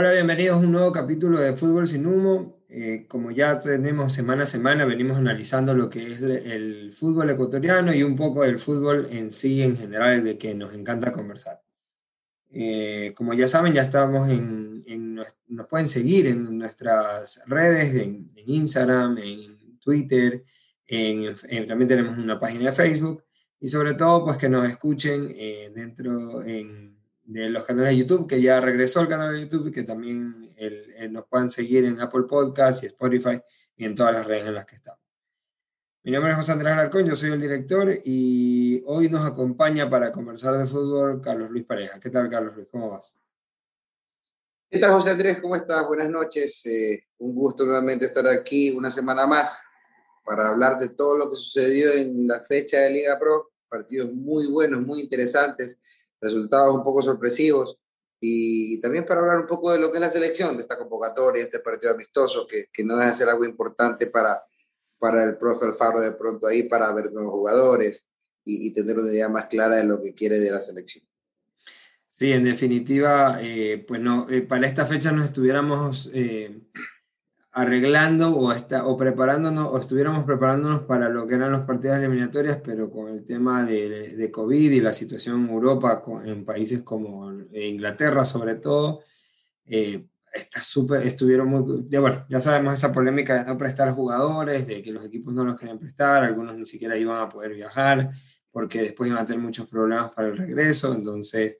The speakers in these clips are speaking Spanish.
Hola, bienvenidos a un nuevo capítulo de Fútbol sin Humo. Eh, como ya tenemos semana a semana, venimos analizando lo que es el fútbol ecuatoriano y un poco el fútbol en sí, en general, de que nos encanta conversar. Eh, como ya saben, ya estamos en, nos pueden seguir en nuestras redes, en, Instagram, en Twitter, en, también tenemos una página de Facebook y sobre todo, pues que nos escuchen eh, dentro en de los canales de YouTube, que ya regresó el canal de YouTube y que también nos puedan seguir en Apple Podcasts y Spotify y en todas las redes en las que estamos. Mi nombre es José Andrés Alarcón, yo soy el director y hoy nos acompaña para conversar de fútbol Carlos Luis Pareja. ¿Qué tal, Carlos Luis? ¿Cómo vas? ¿Qué tal, José Andrés? ¿Cómo estás? Buenas noches. Eh, un gusto nuevamente estar aquí una semana más para hablar de todo lo que sucedió en la fecha de Liga Pro. Partidos muy buenos, muy interesantes resultados un poco sorpresivos y también para hablar un poco de lo que es la selección, de esta convocatoria, este partido amistoso, que, que no debe ser algo importante para, para el profe Alfaro de pronto ahí, para ver nuevos jugadores y, tener una idea más clara de lo que quiere de la selección. Sí, en definitiva, eh, pues no, eh, para esta fecha nos estuviéramos eh, arreglando o, está, o preparándonos, o estuviéramos preparándonos para lo que eran los partidos eliminatorias, pero con el tema de, de COVID y la situación en Europa, en países como Inglaterra sobre todo, eh, está súper, estuvieron muy, ya bueno, ya sabemos esa polémica de no prestar jugadores, de que los equipos no los querían prestar, algunos ni siquiera iban a poder viajar, porque después iban a tener muchos problemas para el regreso, entonces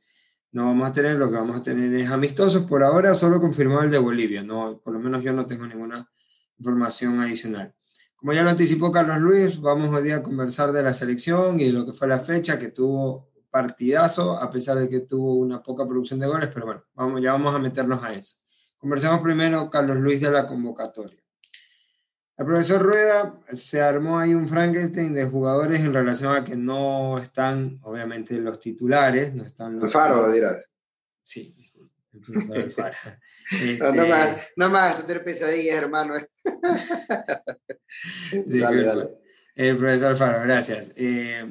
no vamos a tener, lo que vamos a tener es amistosos. Por ahora solo confirmado el de Bolivia, no, por lo menos yo no tengo ninguna información adicional. Como ya lo anticipó Carlos Luis, vamos hoy día a conversar de la selección y de lo que fue la fecha, que tuvo partidazo, a pesar de que tuvo una poca producción de goles, pero bueno, vamos, ya vamos a meternos a eso. Conversamos primero, Carlos Luis, de la convocatoria. El profesor Rueda se armó ahí un Frankenstein de jugadores en relación a que no están, obviamente, los titulares, no están los... El Faro, dirás. Sí, el profesor no, no, más, este, no más tener pesadillas, hermano. dale, dale. El profesor Faro, gracias. Eh,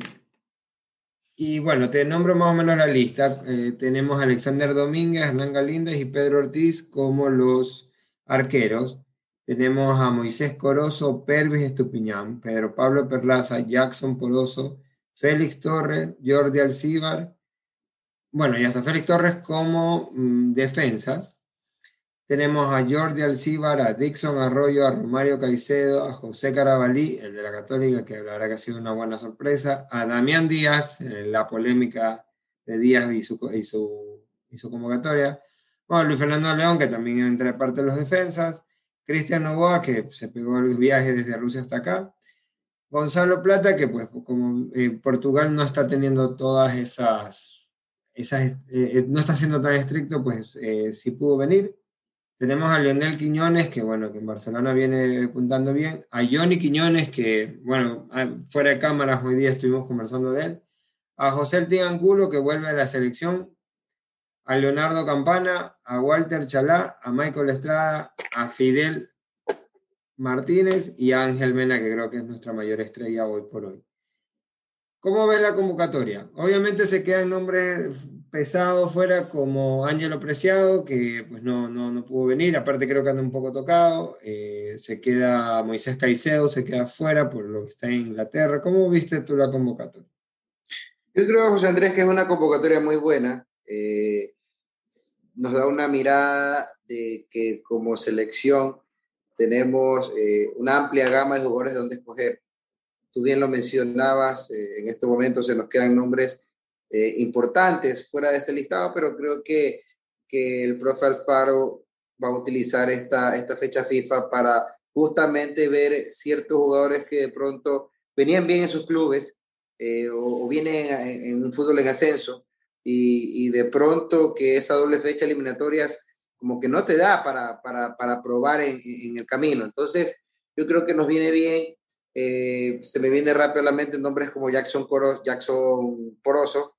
y bueno, te nombro más o menos la lista. Eh, tenemos a Alexander Domínguez, Hernán Galíndez y Pedro Ortiz como los arqueros. Tenemos a Moisés Corozo, Pervis Estupiñán, Pedro Pablo Perlaza, Jackson Poroso, Félix Torres, Jordi Alcíbar. Bueno, y hasta Félix Torres como mm, defensas. Tenemos a Jordi Alcíbar, a Dixon Arroyo, a Romario Caicedo, a José Carabalí, el de la Católica, que la verdad que ha sido una buena sorpresa, a Damián Díaz, la polémica de Díaz y su, y su, y su convocatoria. Bueno, Luis Fernando León, que también entra parte de los defensas. Cristian Novoa, que se pegó el viaje desde Rusia hasta acá. Gonzalo Plata, que pues como eh, Portugal no está teniendo todas esas, esas eh, eh, no está siendo tan estricto, pues sí pudo venir. Tenemos a Leonel Quiñones, que bueno, que en Barcelona viene apuntando bien. A Johnny Quiñones, que bueno, ah, fuera de cámaras hoy día estuvimos conversando de él. A José Tiganculo, que vuelve a la selección a Leonardo Campana, a Walter Chalá, a Michael Estrada, a Fidel Martínez y a Ángel Mena, que creo que es nuestra mayor estrella hoy por hoy. ¿Cómo ves la convocatoria? Obviamente se quedan nombres pesados fuera como Ángelo Preciado, que pues no, no, no, pudo venir, aparte creo que anda un poco tocado. Eh, se queda Moisés Caicedo, se queda fuera por lo que está en Inglaterra. ¿Cómo viste tú la convocatoria? Yo creo, José Andrés, que es una convocatoria muy buena. Eh, nos da una mirada de que como selección tenemos eh, una amplia gama de jugadores donde escoger. Tú bien lo mencionabas, eh, en este momento se nos quedan nombres eh, importantes fuera de este listado, pero creo que, que el profe Alfaro va a utilizar esta, esta fecha FIFA para justamente ver ciertos jugadores que de pronto venían bien en sus clubes o, o, vienen en, en un fútbol en ascenso y, de pronto que esa doble fecha eliminatorias como que no te da para, para, para probar en, el camino. Entonces, yo creo que nos viene bien. Eh, se me viene rápido a la mente nombres como Jackson, Coro, Jackson Poroso,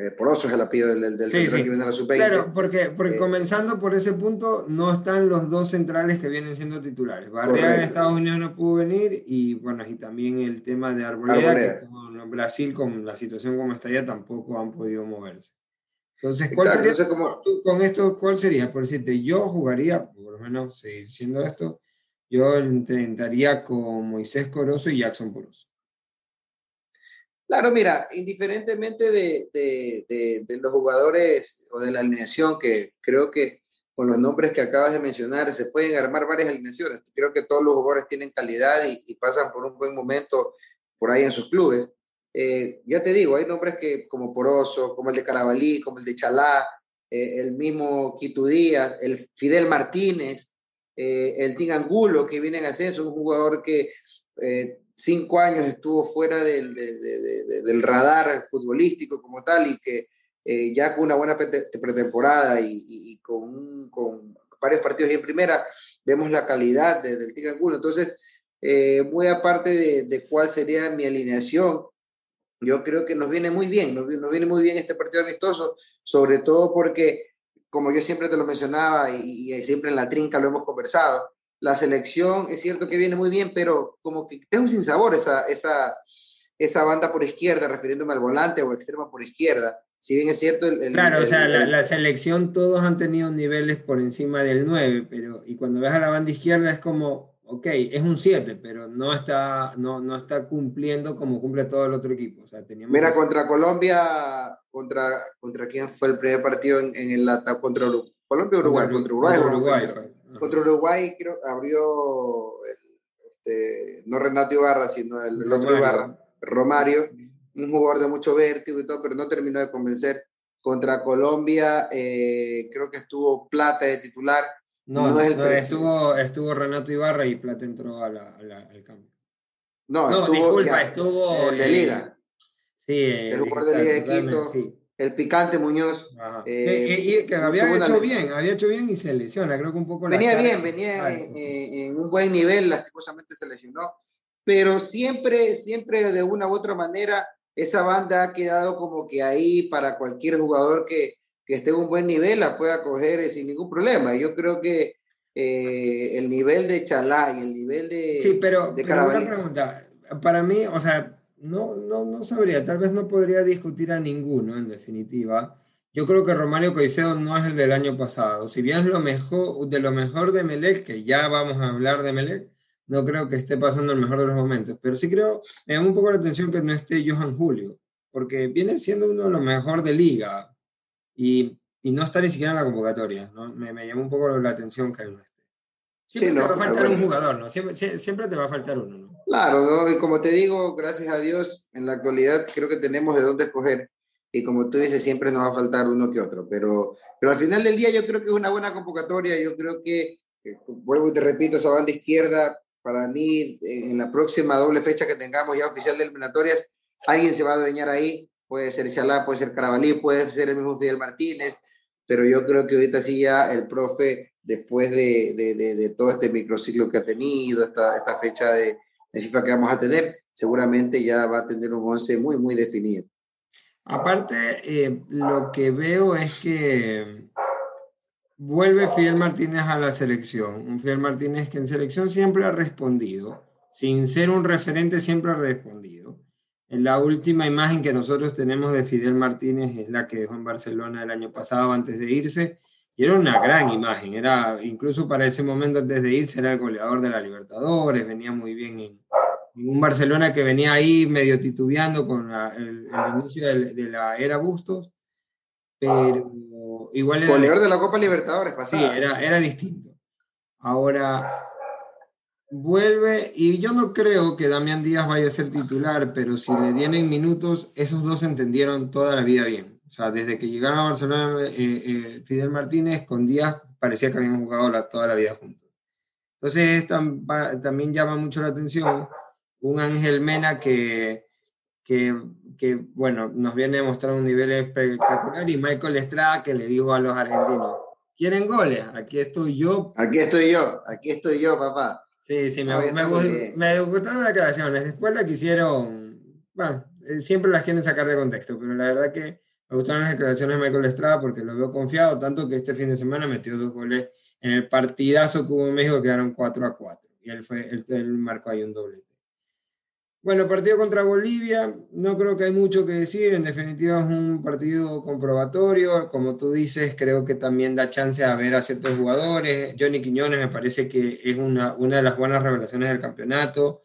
eh, Poroso es el apellido del, del que viene a la sub Claro, porque, porque eh, comenzando por ese punto, no están los dos centrales que vienen siendo titulares. Barrea en Estados Unidos no pudo venir y bueno, y también el tema de Arboleda, que con Brasil, con la situación como está allá, tampoco han podido moverse. Entonces, ¿cuál sería, con esto, ¿cuál sería? Por decirte, yo jugaría, por lo menos seguir siendo esto, yo intentaría con Moisés Corozo y Jackson Poroso. Claro, mira, indiferentemente de, de, de, los jugadores o de la alineación, que creo que con los nombres que acabas de mencionar se pueden armar varias alineaciones. Creo que todos los jugadores tienen calidad y, pasan por un buen momento por ahí en sus clubes. Eh, ya te digo, hay nombres que como Poroso, como el de Carabalí, como el de Chalá, eh, el mismo Quito Díaz, el Fidel Martínez, eh, el Tingangulo, que viene en ascenso, un jugador que cinco años estuvo fuera del, del, radar futbolístico como tal y que ya con una buena pretemporada y, y con, con, varios partidos en primera, vemos la calidad del Tingangulo. Entonces, muy aparte de, cuál sería mi alineación, yo creo que nos viene muy bien, nos, viene muy bien este partido amistoso, sobre todo porque, como yo siempre te lo mencionaba y, siempre en la trinca lo hemos conversado, la selección es cierto que viene muy bien, pero como que tengo sin sabor esa, esa, esa banda por izquierda, refiriéndome al volante o extremo por izquierda. Si bien es cierto... El, claro, o sea, la, la, selección todos han tenido niveles por encima del 9, pero y cuando ves a la banda izquierda es como, ok, es un 7, pero no está, no, no está cumpliendo como cumple todo el otro equipo. O sea, teníamos Mira, contra Colombia, contra, ¿contra quién fue el primer partido en, en el contra Colombia Uruguay, contra Uruguay. Contra Uruguay, contra Uruguay creo, abrió este, no Renato Ibarra, sino el, otro Ibarra, Romario, un jugador de mucho vértigo y todo, pero no terminó de convencer. Contra Colombia, eh, creo que estuvo Plata de titular no, estuvo, estuvo Renato Ibarra y Plata entró al cambio. No, no disculpa, estuvo. El de Liga. Sí, el jugador de Liga de Quito. El picante Muñoz. Eh, y, que había hecho bien, había hecho bien y se lesiona, creo que un poco. Venía bien, venía en, un buen nivel, lastimosamente se lesionó. Pero siempre, siempre de una u otra manera, esa banda ha quedado como que ahí para cualquier jugador que, que esté en un buen nivel la pueda coger eh, sin ningún problema. Yo creo que eh, el nivel de Chalá y el nivel de. Sí, pero, de una pregunta. Para mí, o sea, no, no, no sabría, tal vez no podría discutir a ninguno, en definitiva. Yo creo que Romario Coiseo no es el del año pasado. Si bien es lo mejor, de lo mejor de Melec, que ya vamos a hablar de Melec, no creo que esté pasando el mejor de los momentos. Pero sí creo, me llama un poco la atención que no esté Johan Julio, porque viene siendo uno de los mejores de liga y, y no está ni siquiera en la convocatoria. ¿no? Me, me llamó un poco la atención que no esté. Siempre te va a faltar un jugador, ¿no? Siempre, siempre, te va a faltar uno, ¿no? Claro, ¿no? y como te digo, gracias a Dios, en la actualidad creo que tenemos de dónde escoger. Y como tú dices, siempre nos va a faltar uno que otro. Pero, pero al final del día yo creo que es una buena convocatoria. Yo creo que, vuelvo y te repito, esa banda izquierda, para mí, en la próxima doble fecha que tengamos ya oficial de eliminatorias, alguien se va a adueñar ahí puede ser Chalá, puede ser Carabalí, puede ser el mismo Fidel Martínez, pero yo creo que ahorita sí ya el profe, después de, de, de, todo este microciclo que ha tenido, esta, esta fecha de, FIFA que vamos a tener, seguramente ya va a tener un once muy, muy definido. Aparte, eh, lo que veo es que vuelve Fidel Martínez a la selección. Un Fidel Martínez que en selección siempre ha respondido, sin ser un referente, siempre ha respondido. La última imagen que nosotros tenemos de Fidel Martínez es la que dejó en Barcelona el año pasado antes de irse. Y era una gran imagen, era incluso para ese momento antes de irse era el goleador de la Libertadores, venía muy bien en, un Barcelona que venía ahí medio titubeando con el, inicio de, la era Bustos, pero igual era... Goleador de la Copa Libertadores pasada. Sí, era, era distinto. Ahora, vuelve, y yo no creo que Damián Díaz vaya a ser titular, pero si le tienen minutos, esos dos entendieron toda la vida bien. O sea, desde que llegaron a Barcelona eh, eh, Fidel Martínez con Díaz parecía que habían jugado toda la vida juntos. Entonces también llama mucho la atención un Ángel Mena que, que, que, bueno, nos viene a mostrar un nivel espectacular y Michael Estrada que le dijo a los argentinos, ¿quieren goles? Aquí estoy yo. Aquí estoy yo, aquí estoy yo, papá. Sí, sí, me, me, gustaron las declaraciones. Después la quisieron, bueno, eh, siempre las quieren sacar de contexto, pero la verdad que me gustaron las declaraciones de Michael Estrada porque lo veo confiado, tanto que este fin de semana metió dos goles en el partidazo que hubo en México, quedaron 4 a 4. Y él, fue, él, marcó ahí un doblete. Bueno, partido contra Bolivia, no creo que hay mucho que decir, en definitiva es un partido comprobatorio, como tú dices, creo que también da chance a ver a ciertos jugadores, Johnny Quiñones me parece que es una, una de las buenas revelaciones del campeonato,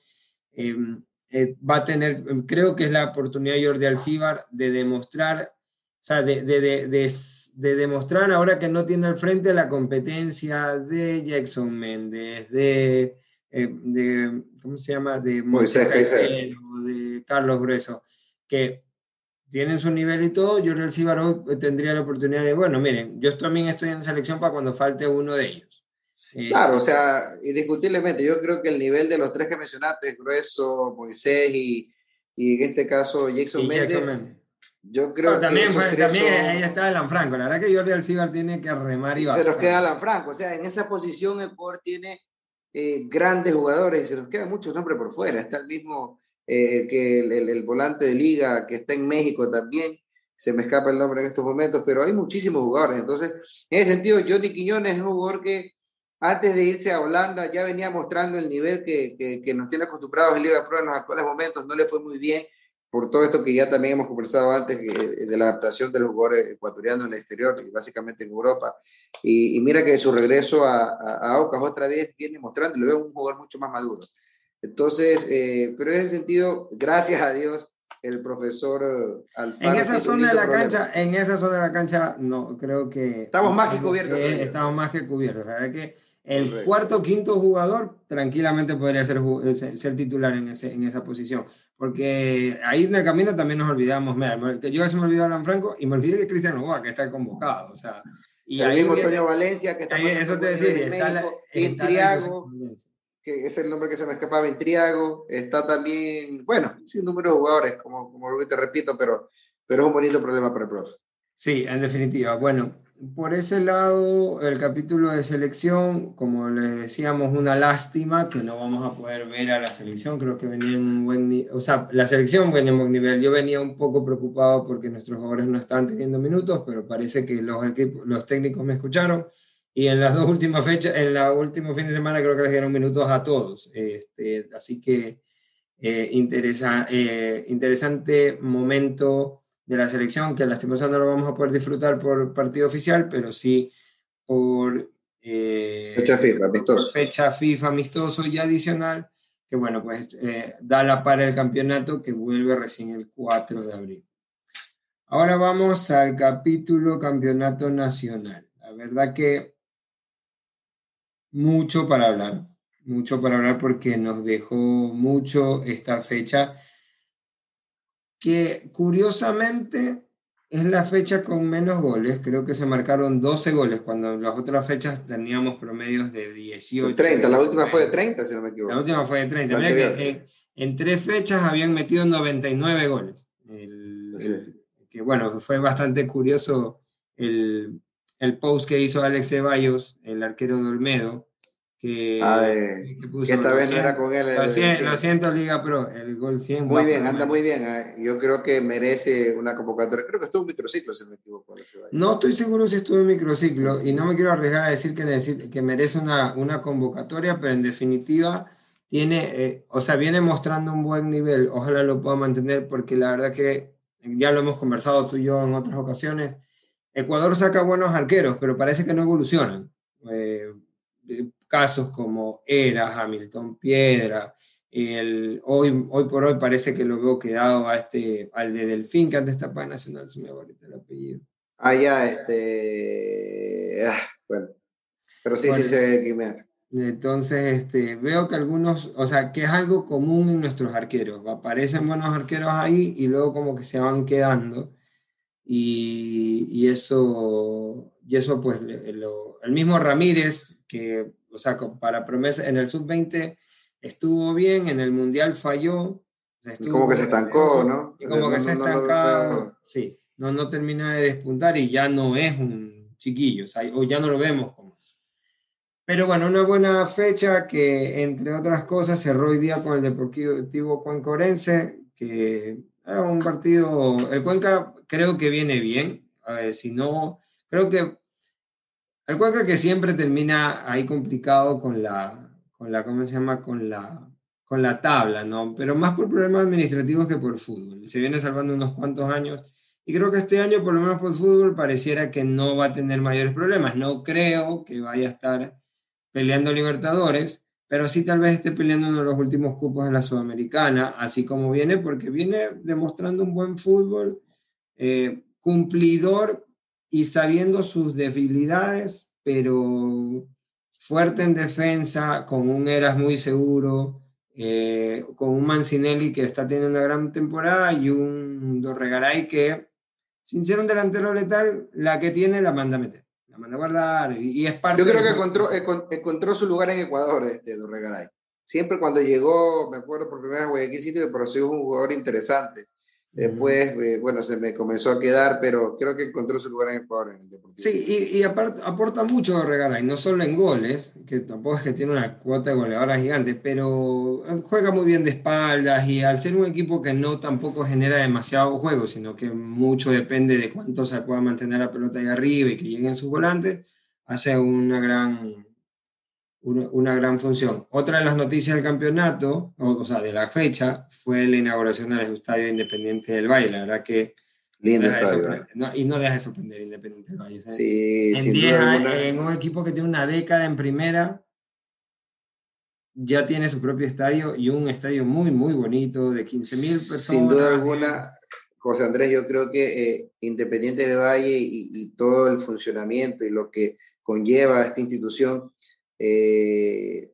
em, eh, va a tener, creo que es la oportunidad Jordi Alcibar de demostrar, sea, de, de, de, de, demostrar ahora que no tiene al frente la competencia de Jackson Méndez, de eh, de, ¿cómo se llama? De Moisés de Carlos Grueso, que tienen su nivel y todo, yo el Cíbaro tendría la oportunidad de, bueno, miren, yo también estoy en selección para cuando falte uno de ellos. Eh, claro, o sea, indiscutiblemente, yo creo que el nivel de los tres que mencionaste, Grueso, Moisés y, y en este caso Jackson, Méndez, Yo creo también, que también ahí está Alan Franco. La verdad que Jordi Alcibar tiene que remar y Se nos queda Alan Franco. O sea, en esa posición el Ecuador tiene eh, grandes jugadores y se nos quedan muchos nombres por fuera. Está el mismo eh, que el, volante de liga que está en México también. Se me escapa el nombre en estos momentos, pero hay muchísimos jugadores. Entonces, en ese sentido, Johnny Quiñones es un jugador que antes de irse a Holanda ya venía mostrando el nivel que, que, nos tiene acostumbrados en Liga Pro en los actuales momentos. No le fue muy bien por todo esto que ya también hemos conversado antes de la adaptación de los jugadores ecuatorianos en el exterior y básicamente en Europa. Y, mira que su regreso a, a, Ocas otra vez viene mostrando, lo veo un jugador mucho más maduro. Entonces, eh, pero en ese sentido, gracias a Dios, el profesor eh, Alfaro. En esa zona de la cancha, en esa zona de la cancha, no, creo que. Estamos más que cubiertos. estamos más que cubiertos. La verdad que el cuarto quinto jugador tranquilamente podría ser, eh, ser titular en, ese, en esa posición. Porque ahí en el camino también nos olvidamos. Mira, yo se me olvidó Alan Franco y me olvidé de Cristiano Boa, que está convocado. O sea, y el mismo Antonio Valencia, que está eso te decía, está Ventriago, que es el nombre que se me escapaba, Ventriago, está también, bueno, sin número de jugadores, como, como te repito, pero, pero es un bonito problema para el profe. Sí, en definitiva. Bueno, por ese lado, el capítulo de selección, como les decíamos, una lástima que no vamos a poder ver a la selección. Creo que venía en un buen nivel, o sea, la selección venía en buen nivel. Yo venía un poco preocupado porque nuestros jugadores no están teniendo minutos, pero parece que los, equipos, los técnicos me escucharon. Y en las dos últimas fechas, en la último fin de semana, creo que les dieron minutos a todos. Este, así que eh, interesa, eh, interesante momento de la selección, que lastimosamente no lo vamos a poder disfrutar por partido oficial, pero sí por eh, fecha FIFA amistoso. Fecha FIFA amistoso y adicional, que bueno, pues eh, da la para el campeonato que vuelve recién el 4 de abril. Ahora vamos al capítulo campeonato nacional. La verdad que mucho para hablar, mucho para hablar porque nos dejó mucho esta fecha que curiosamente es la fecha con menos goles, creo que se marcaron 12 goles, cuando en las otras fechas teníamos promedios de 18. 30, la última fue de 30, si no me equivoco. La última fue de 30. Mira que en, tres fechas habían metido 99 goles. que bueno, fue bastante curioso el, el post que hizo Alex Ceballos, el arquero de Olmedo, que, esta vez no era con él. Lo, siento, Liga Pro, el gol 100. Muy bien, anda muy bien. ¿eh? Yo creo que merece una convocatoria. Creo que estuvo en microciclo, si me equivoco. No estoy seguro si estuvo en microciclo y no me quiero arriesgar a decir que, que merece una, una convocatoria, pero en definitiva tiene, eh, o sea, viene mostrando un buen nivel. Ojalá lo pueda mantener porque la verdad que ya lo hemos conversado tú y yo en otras ocasiones. Ecuador saca buenos arqueros, pero parece que no evolucionan. Eh, casos como Era, Hamilton Piedra, el, hoy, hoy por hoy parece que lo veo quedado a este, al de Delfín, que antes en Nacional, se me va el apellido. Ah, ya, este. Ah, bueno. Pero sí, sí se quimera. Entonces, este, veo que algunos, o sea, que es algo común en nuestros arqueros. Aparecen buenos arqueros ahí y luego como que se van quedando. Y, y eso, y eso, pues, lo, el mismo Ramírez, que o sea, para promesa, en el sub-20 estuvo bien, en el mundial falló. como que se estancó, ¿no? Y como que se estancó, sí, no, no termina de despuntar y ya no es un chiquillo, o, ya no lo vemos como eso. Pero bueno, una buena fecha que, entre otras cosas, cerró hoy día con el Deportivo Cuencorense, que era un partido, el Cuenca creo que viene bien, si no, creo que el Cuenca que siempre termina ahí complicado con la, con la, ¿cómo se llama? Con la, con la tabla, ¿no? Pero más por problemas administrativos que por fútbol. Se viene salvando unos cuantos años y creo que este año, por lo menos por fútbol, pareciera que no va a tener mayores problemas. No creo que vaya a estar peleando Libertadores, pero sí tal vez esté peleando uno de los últimos cupos de la Sudamericana, así como viene, porque viene demostrando un buen fútbol, eh, cumplidor y sabiendo sus debilidades, pero fuerte en defensa, con un Eras muy seguro, eh, con un Mancinelli que está teniendo una gran temporada y un Dorregaray que, sin ser un delantero letal, la que tiene la manda a meter, la manda a guardar y, es parte... Yo creo que encontró, encontró su lugar en Ecuador, este Dorregaray. Siempre cuando llegó, me acuerdo por primera vez a Guayaquil City, me pareció un jugador interesante. Después, eh, bueno, se me comenzó a quedar, pero creo que encontró su lugar en Ecuador en el Deportivo. Sí, y, y aporta mucho Regaray, no solo en goles, que tampoco es que tiene una cuota de goleadora gigante, pero juega muy bien de espaldas y al ser un equipo que no tampoco genera demasiado juego, sino que mucho depende de cuánto se pueda mantener la pelota ahí arriba y que lleguen sus volantes, hace una gran, una, gran función. Otra de las noticias del campeonato, o, sea, de la fecha, fue la inauguración del Estadio Independiente del Valle. La verdad que... Lindo estadio. y no deja de sorprender Independiente del Valle. Sí, en, en un equipo que tiene una década en primera, ya tiene su propio estadio y un estadio muy, muy bonito, de 15.000 personas. Sin duda alguna, José Andrés, yo creo que eh, Independiente del Valle y, y, todo el funcionamiento y lo que conlleva esta institución eh,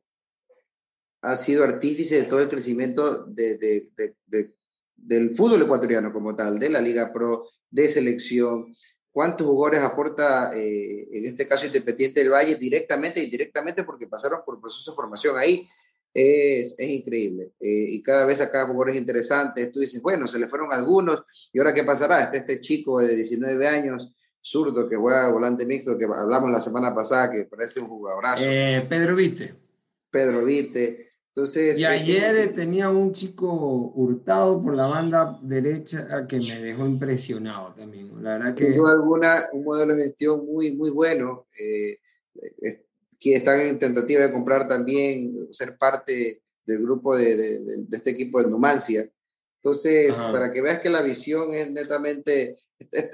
ha sido artífice de todo el crecimiento de, del fútbol ecuatoriano como tal, de la Liga Pro, de selección. ¿Cuántos jugadores aporta, eh, en este caso Independiente del Valle, directamente e indirectamente porque pasaron por proceso de formación ahí? Es, es increíble. Eh, y cada vez acá jugadores interesantes. Tú dices, bueno, se le fueron algunos, ¿y ahora qué pasará? Este, este chico de 19 años zurdo que juega volante mixto, que hablamos la semana pasada, que parece un jugadorazo. Eh, Pedro Vite. Pedro Vite. Entonces, y ayer tenía un chico hurtado por la banda derecha que me dejó impresionado también. La verdad que... Sin duda alguna, un modelo de gestión muy, muy bueno. Eh, que están en tentativa de comprar también, ser parte del grupo de, de, de este equipo de Numancia. Entonces, para que veas que la visión es netamente,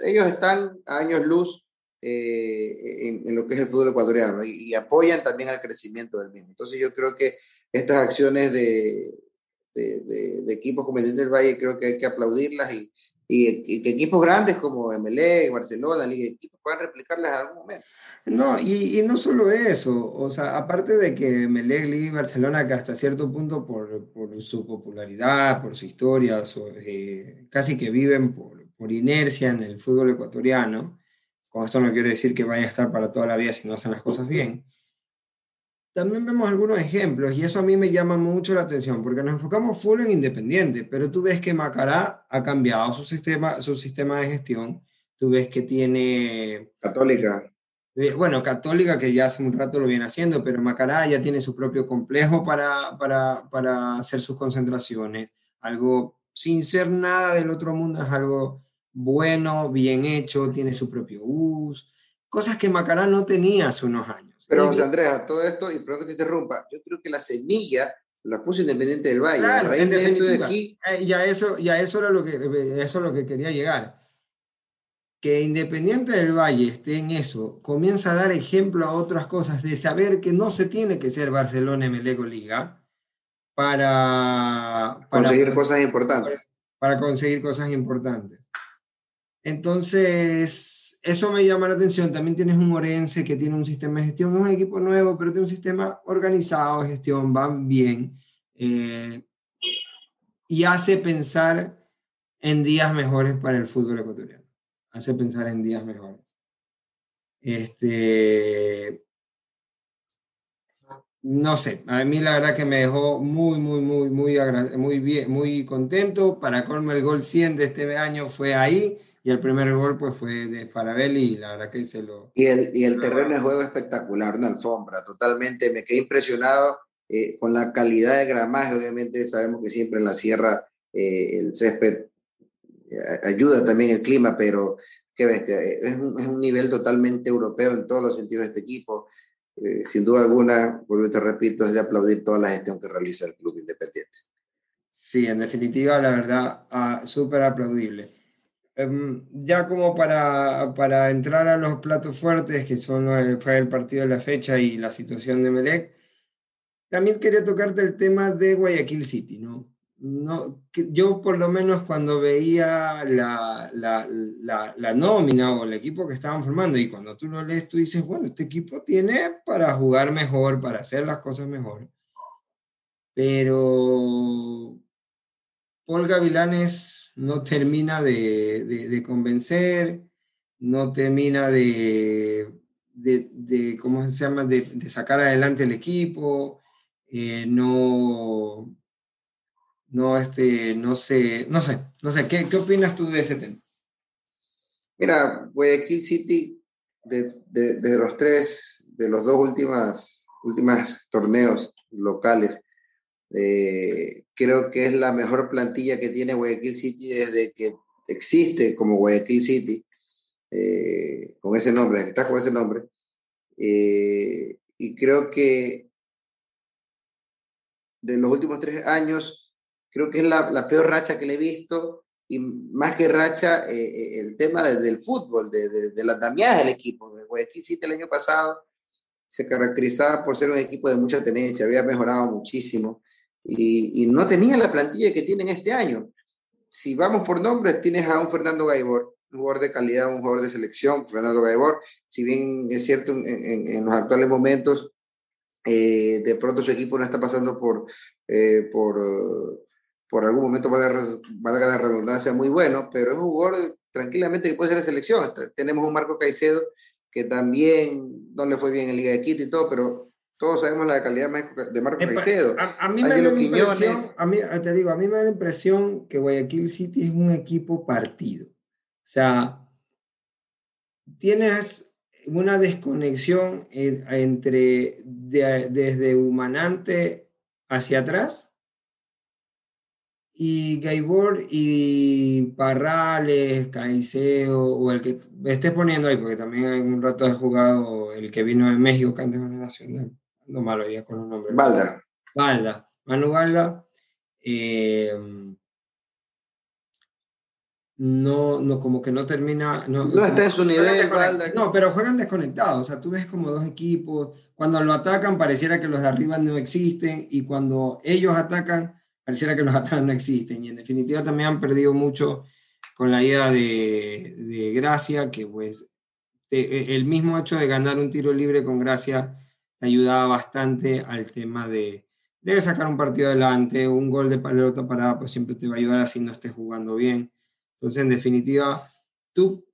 ellos están a años luz eh, en, lo que es el fútbol ecuatoriano y, apoyan también al crecimiento del mismo. Entonces, yo creo que estas acciones de, de, de, equipos como el del Valle, creo que hay que aplaudirlas y, y, que equipos grandes como MLE, Barcelona, Liga de Equipos puedan replicarlas en algún momento. No, y, y, no solo eso, o sea, aparte de que Liga y Barcelona, que hasta cierto punto por, por su popularidad, por su historia, eh, casi que viven por, por, inercia en el fútbol ecuatoriano, con esto no quiero decir que vaya a estar para toda la vida si no hacen las cosas bien, también vemos algunos ejemplos y eso a mí me llama mucho la atención porque nos enfocamos full en Independiente, pero tú ves que Macará ha cambiado su sistema, su sistema de gestión, tú ves que tiene... Católica. Eh, bueno, Católica que ya hace un rato lo viene haciendo, pero Macará ya tiene su propio complejo para, para, para hacer sus concentraciones, algo sin ser nada del otro mundo, es algo bueno, bien hecho, tiene su propio bus, cosas que Macará no tenía hace unos años. Pero José Andrea, todo esto, y perdón que te interrumpa, yo creo que la semilla la puso Independiente del Valle. Claro, de aquí... Eh, ya eso, ya eso era lo que, eh, eso es lo que quería llegar. Que Independiente del Valle esté en eso, comienza a dar ejemplo a otras cosas, de saber que no se tiene que ser Barcelona, Melego, Liga, para, para conseguir cosas importantes. Para conseguir cosas importantes. Entonces, eso me llama la atención. También tienes un Orense que tiene un sistema de gestión, es un equipo nuevo, pero tiene un sistema organizado de gestión, van bien. Eh, y hace pensar en días mejores para el fútbol ecuatoriano. Hace pensar en días mejores. Este, no sé, a mí la verdad que me dejó muy, muy, muy, muy, muy bien, muy contento. Para colmo el gol 100 de este año fue ahí y el primer gol pues fue de Farabelli y la verdad que se lo... Y el, y el terreno de juego espectacular, una alfombra, totalmente, me quedé impresionado eh, con la calidad de gramaje, obviamente sabemos que siempre en la sierra eh, el césped eh, ayuda también el clima, pero qué bestia, es un, es un nivel totalmente europeo en todos los sentidos de este equipo. sin duda alguna, vuelvo te repito, es de aplaudir toda la gestión que realiza el Club Independiente. Sí, en definitiva, la verdad, ah, súper aplaudible. Em, ya como para, para, entrar a los platos fuertes, que son fue el partido de la fecha y la situación de Melec, también quería tocarte el tema de Guayaquil City, ¿no? no yo por lo menos cuando veía la, la, la, la, nómina o el equipo que estaban formando y cuando tú lo lees, tú dices, bueno, este equipo tiene para jugar mejor, para hacer las cosas mejor. Pero Paul Gavilanes no termina de, de, convencer, no termina de, de, ¿cómo se llama?, de, sacar adelante el equipo, eh, no, no, este, no sé, no sé, no sé, ¿qué, qué opinas tú de ese tema? Mira, Guayaquil City, de, de, los tres, de los dos últimas, últimas torneos locales, eh, creo que es la mejor plantilla que tiene Guayaquil City desde que existe como Guayaquil City, eh, con ese nombre, está con ese nombre. Eh, y creo que de los últimos tres años, creo que es la, la peor racha que le he visto y más que racha, el tema del fútbol, de, de, de la del equipo. Guayaquil City el año pasado se caracterizaba por ser un equipo de mucha tenencia, había mejorado muchísimo y, no tenía la plantilla que tienen este año. Si vamos por nombres, tienes a un Fernando Gaibor, un jugador de calidad, un jugador de selección, Fernando Gaibor, si bien es cierto en, los actuales momentos, eh, de pronto su equipo no está pasando por, eh, por, por algún momento, valga, valga la redundancia, muy bueno, pero es un jugador tranquilamente que puede ser de selección. Tenemos un Marco Caicedo que también no le fue bien en Liga de Quito y todo, pero todos sabemos la calidad de Marco Caicedo. A, mí me da la impresión, a mí, te digo, a mí me da la impresión que Guayaquil City es un equipo partido. O sea, tienes una desconexión entre desde Humanante hacia atrás y Gaibor y Parrales, Caicedo, o el que estés poniendo ahí, porque también un rato he jugado el que vino de México, que antes de la Nacional no malo día con los nombres. Balda. Balda. Manu Balda. Eh, no, no, como que no termina. No, no está en su nivel. No, pero juegan desconectados. O sea, tú ves como dos equipos. Cuando lo atacan, pareciera que los de arriba no existen. Y cuando ellos atacan, pareciera que los atrás no existen. Y en definitiva también han perdido mucho con la idea de, de Gracia, que pues el mismo hecho de ganar un tiro libre con Gracia ayudaba bastante al tema de, de sacar un partido adelante, un gol de pelota parada, pues siempre te va a ayudar así no estés jugando bien. Entonces, en definitiva, tú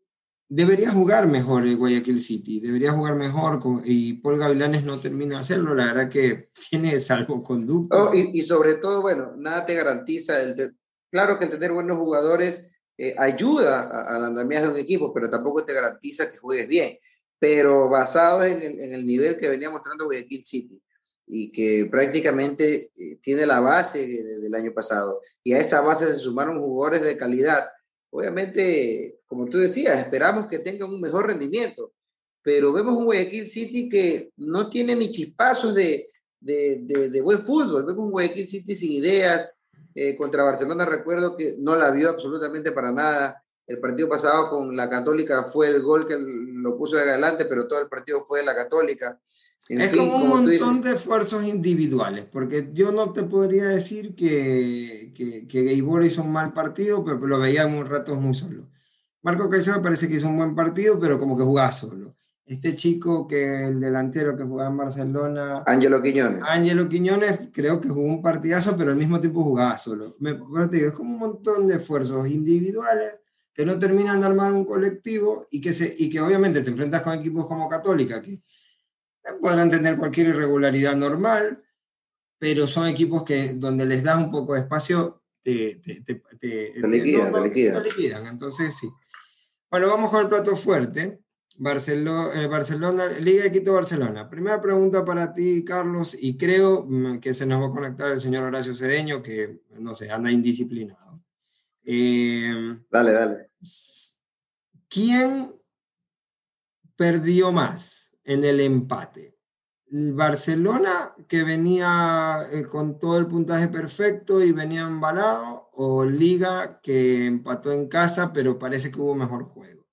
deberías jugar mejor el Guayaquil City, deberías jugar mejor y Paul Gavilanes no termina de hacerlo, la verdad que tiene salvoconducto. Oh, y, y, sobre todo, bueno, nada te garantiza, el claro que el tener buenos jugadores eh, ayuda al andamiaje de un equipo, pero tampoco te garantiza que juegues bien pero basado en el, en el nivel que venía mostrando Guayaquil City y que prácticamente eh, tiene la base del año pasado. Y a esa base se sumaron jugadores de calidad. Obviamente, como tú decías, esperamos que tengan un mejor rendimiento, pero vemos un Guayaquil City que no tiene ni chispazos de, de, de, buen fútbol. Vemos un Guayaquil City sin ideas. Eh, contra Barcelona recuerdo que no la vio absolutamente para nada. El partido pasado con la Católica fue el gol que lo puso de adelante, pero todo el partido fue de la Católica. es como un montón de esfuerzos individuales, porque yo no te podría decir que, que, que hizo un mal partido, pero lo veía un rato muy solo. Marco Caicedo parece que hizo un buen partido, pero como que jugaba solo. Este chico que el delantero que jugaba en Barcelona. Ángelo Quiñones. Ángelo Quiñones creo que jugó un partidazo, pero al mismo tiempo jugaba solo. Me, te digo, es como un montón de esfuerzos individuales que no terminan de armar un colectivo y que, se, y que obviamente te enfrentas con equipos como Católica, que podrán tener cualquier irregularidad normal, pero son equipos que donde les das un poco de espacio, te, te, te, te liquidan, no, liquidan. Entonces, sí. Bueno, vamos con el plato fuerte. Barcelona, eh, Barcelona, Liga de Quito Barcelona. Primera pregunta para ti, Carlos, y creo mm, que se nos va a conectar el señor Horacio Cedeño, que no sé, anda indisciplinado. Eh, dale, dale. ¿Quién perdió más en el empate? Barcelona que venía eh, con todo el puntaje perfecto y venía embalado, o Liga que empató en casa, pero parece que hubo mejor juego.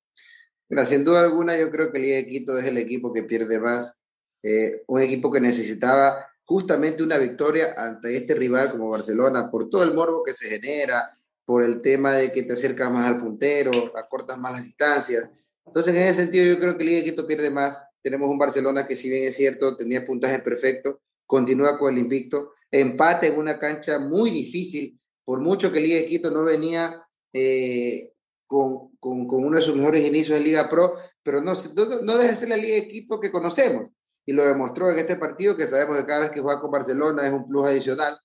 Mira, sin duda alguna, yo creo que Liga de Quito es el equipo que pierde más, eh, un equipo que necesitaba justamente una victoria ante este rival como Barcelona, por todo el morbo que se genera, por el tema de que te acercas más al puntero, acortas más las distancias. Entonces, en ese sentido, yo creo que Liga de Quito pierde más tenemos un Barcelona que si bien es cierto, tenía puntaje perfecto, continúa con el invicto, empate en una cancha muy difícil, por mucho que Liga de Quito no venía eh, con, con, con, uno de sus mejores inicios en Liga Pro, pero no, no, no deja de ser la Liga de Quito que conocemos. Y lo demostró en este partido, que sabemos que cada vez que juega con Barcelona es un plus adicional,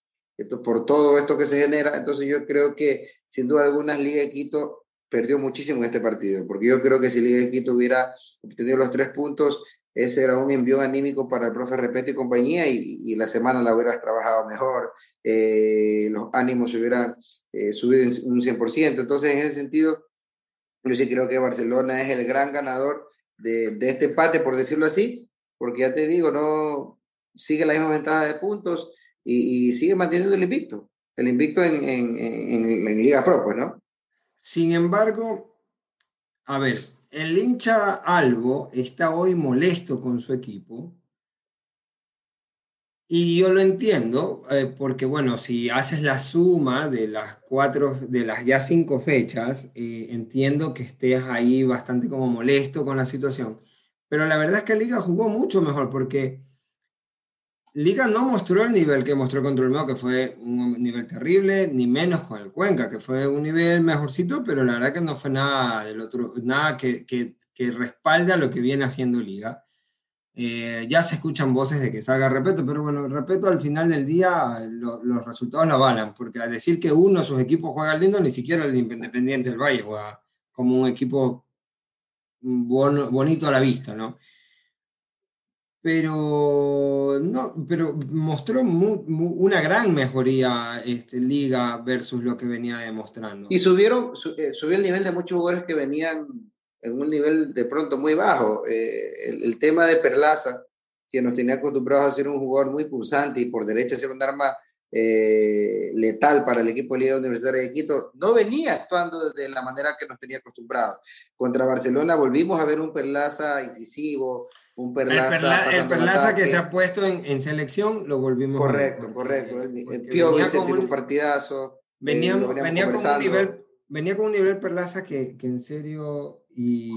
por todo esto que se genera. Entonces yo creo que sin duda alguna Liga de Quito perdió muchísimo en este partido, porque yo creo que si Liga de Quito hubiera obtenido los tres puntos, ese era un envío anímico para el profe Repete y compañía y, la semana la hubieras trabajado mejor, eh, los ánimos se hubieran eh, subido un 100%. Entonces, en ese sentido, yo sí creo que Barcelona es el gran ganador de, de este empate, por decirlo así, porque ya te digo, no sigue la misma ventaja de puntos y, sigue manteniendo el invicto, el invicto en, en, en, en Liga Pro, pues, ¿no? Sin embargo, a ver, el hincha Albo está hoy molesto con su equipo. Y yo lo entiendo, eh, porque bueno, si haces la suma de las cuatro, de las ya cinco fechas, eh, entiendo que estés ahí bastante como molesto con la situación. Pero la verdad es que Liga jugó mucho mejor porque Liga no mostró el nivel que mostró contra el Meo, que fue un nivel terrible, ni menos con el Cuenca, que fue un nivel mejorcito, pero la verdad que no fue nada del otro, nada que, que, que respalda lo que viene haciendo Liga. Eh, ya se escuchan voces de que salga Repeto, pero bueno, Repeto al final del día los resultados la avalan, porque al decir que uno de sus equipos juega lindo, ni siquiera el Independiente del Valle juega como un equipo bonito a la vista, ¿no? Pero no, pero mostró una gran mejoría este, Liga versus lo que venía demostrando. Y subieron, eh, subió el nivel de muchos jugadores que venían en un nivel de pronto muy bajo. Eh, el, tema de Perlaza, que nos tenía acostumbrados a ser un jugador muy pulsante y por derecha ser un arma eh, letal para el equipo de Liga Universitaria de Quito, no venía actuando de la manera que nos tenía acostumbrados. Contra Barcelona volvimos a ver un Perlaza incisivo, un Perlaza. El, Perlaza que se ha puesto en, en, selección, lo volvimos correcto, a. Correcto, correcto. El, Pio se tiró un partidazo. Venía, eh, venía, con un nivel, venía con un nivel Perlaza que, que en serio. Y...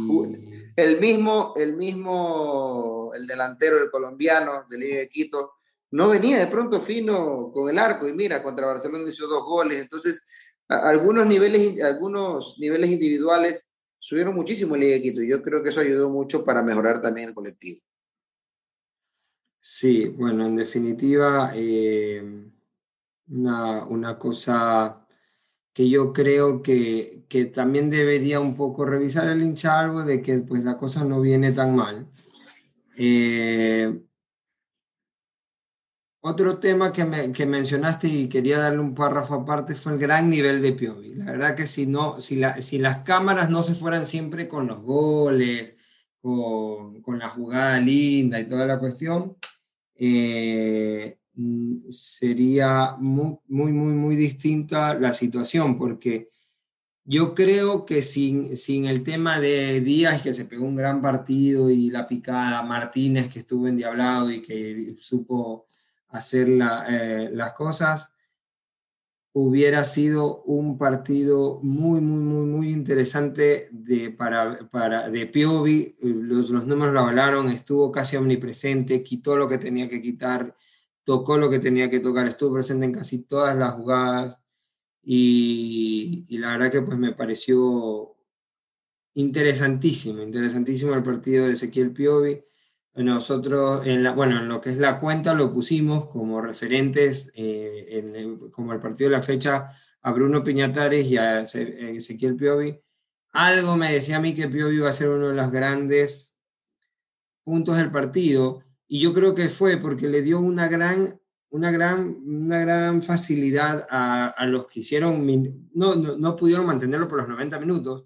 El mismo, el mismo, el delantero, el colombiano de Liga de Quito, no venía de pronto fino con el arco y mira, contra Barcelona hizo dos goles. Entonces, algunos niveles, algunos niveles individuales subieron muchísimo el Liga y yo creo que eso ayudó mucho para mejorar también el colectivo. Sí, bueno, en definitiva, eh, una, una, cosa que yo creo que, que, también debería un poco revisar el hincha algo de que pues la cosa no viene tan mal. Eh, otro tema que, me, que, mencionaste y quería darle un párrafo aparte fue el gran nivel de Piovi. La verdad que si, no, si, la, si las cámaras no se fueran siempre con los goles, con, con la jugada linda y toda la cuestión, eh, mm, sería muy, muy, muy, muy distinta la situación, porque yo creo que sin, sin el tema de Díaz, que se pegó un gran partido, y la picada, Martínez, que estuvo endiablado y que supo hacer eh, las cosas, hubiera sido un partido muy, muy, muy, muy interesante de, para, para, de Piovi. Los, los números lo hablaron, estuvo casi omnipresente, quitó lo que tenía que quitar, tocó lo que tenía que tocar, estuvo presente en casi todas las jugadas y, y la verdad que pues me pareció interesantísimo, interesantísimo el partido de Ezequiel Piovi. Nosotros, en bueno, en lo que es la cuenta lo pusimos como referentes, eh, como el partido de la fecha, a Bruno Piñatares y a Ezequiel Piovi. Algo me decía a mí que Piovi iba a ser uno de los grandes puntos del partido, y yo creo que fue porque le dio una gran, una gran, una gran facilidad a, a los que hicieron, no, no, no pudieron mantenerlo por los 90 minutos,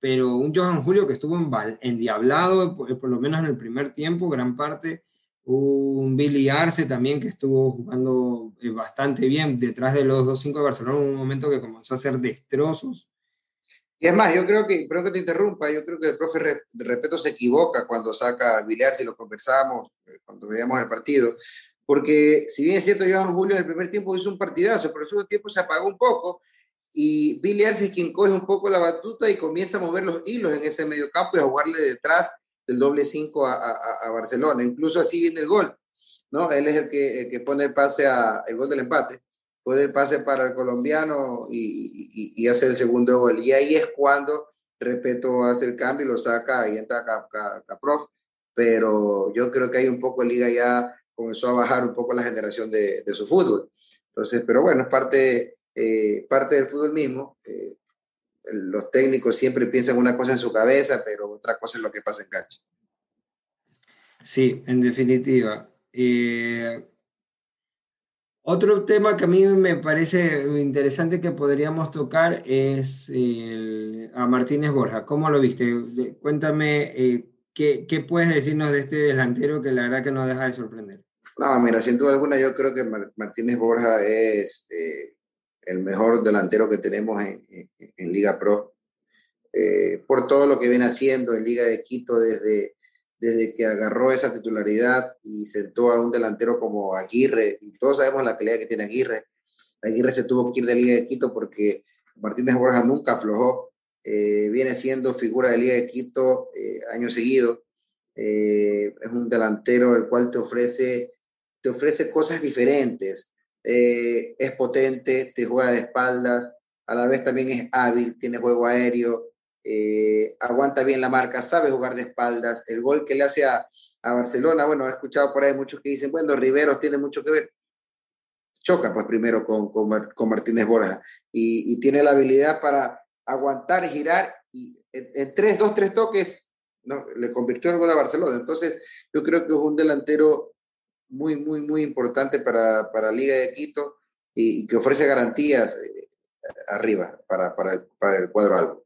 pero un Johan Julio que estuvo en endiablado, por, por, lo menos en el primer tiempo, gran parte, un Billy Arce también que estuvo jugando eh, bastante bien detrás de los 2-5 de Barcelona en un momento que comenzó a hacer destrozos. Y es más, yo creo que, perdón que te interrumpa, yo creo que el profe de respeto se equivoca cuando saca a Billy Arce lo conversamos eh, cuando veíamos el partido, porque si bien es cierto, Johan Julio en el primer tiempo hizo un partidazo, pero en el segundo tiempo se apagó un poco y Billy Arce es quien coge un poco la batuta y comienza a mover los hilos en ese medio campo y a jugarle detrás del doble 5 a, Barcelona. Incluso así viene el gol, ¿no? Él es el que, que pone el pase a, el gol del empate, pone el pase para el colombiano y, y, hace el segundo gol. Y ahí es cuando, repito, hace el cambio y lo saca y entra Caprof. Pero yo creo que hay un poco Liga ya comenzó a bajar un poco la generación de, de su fútbol. Entonces, pero bueno, es parte, eh, parte del fútbol mismo. Eh, los técnicos siempre piensan una cosa en su cabeza, pero otra cosa es lo que pasa en cancha. Sí, en definitiva. Eh, otro tema que a mí me parece interesante que podríamos tocar es a Martínez Borja. ¿Cómo lo viste? Cuéntame eh, ¿qué, ¿qué, puedes decirnos de este delantero que la verdad que no deja de sorprender. No, mira, sin duda alguna yo creo que Martínez Borja es eh, el mejor delantero que tenemos en, en, Liga Pro, eh, por todo lo que viene haciendo en Liga de Quito desde, desde que agarró esa titularidad y sentó a un delantero como Aguirre, y todos sabemos la calidad que tiene Aguirre. Aguirre se tuvo que ir de Liga de Quito porque Martínez Borja nunca aflojó, eh, viene siendo figura de Liga de Quito eh, año seguido. es un delantero el cual te ofrece, te ofrece cosas diferentes. Eh, es potente, te juega de espaldas, a la vez también es hábil, tiene juego aéreo, eh, aguanta bien la marca, sabe jugar de espaldas. El gol que le hace a, Barcelona, bueno, he escuchado por ahí muchos que dicen, bueno, Riveros tiene mucho que ver. Choca pues primero con, con, Martínez Borja y, tiene la habilidad para aguantar, girar y en, tres, dos, tres toques no, le convirtió el gol a Barcelona. Entonces, yo creo que es un delantero muy, muy, muy importante para, para Liga de Quito y, que ofrece garantías eh, arriba para, para, para, el cuadro algo.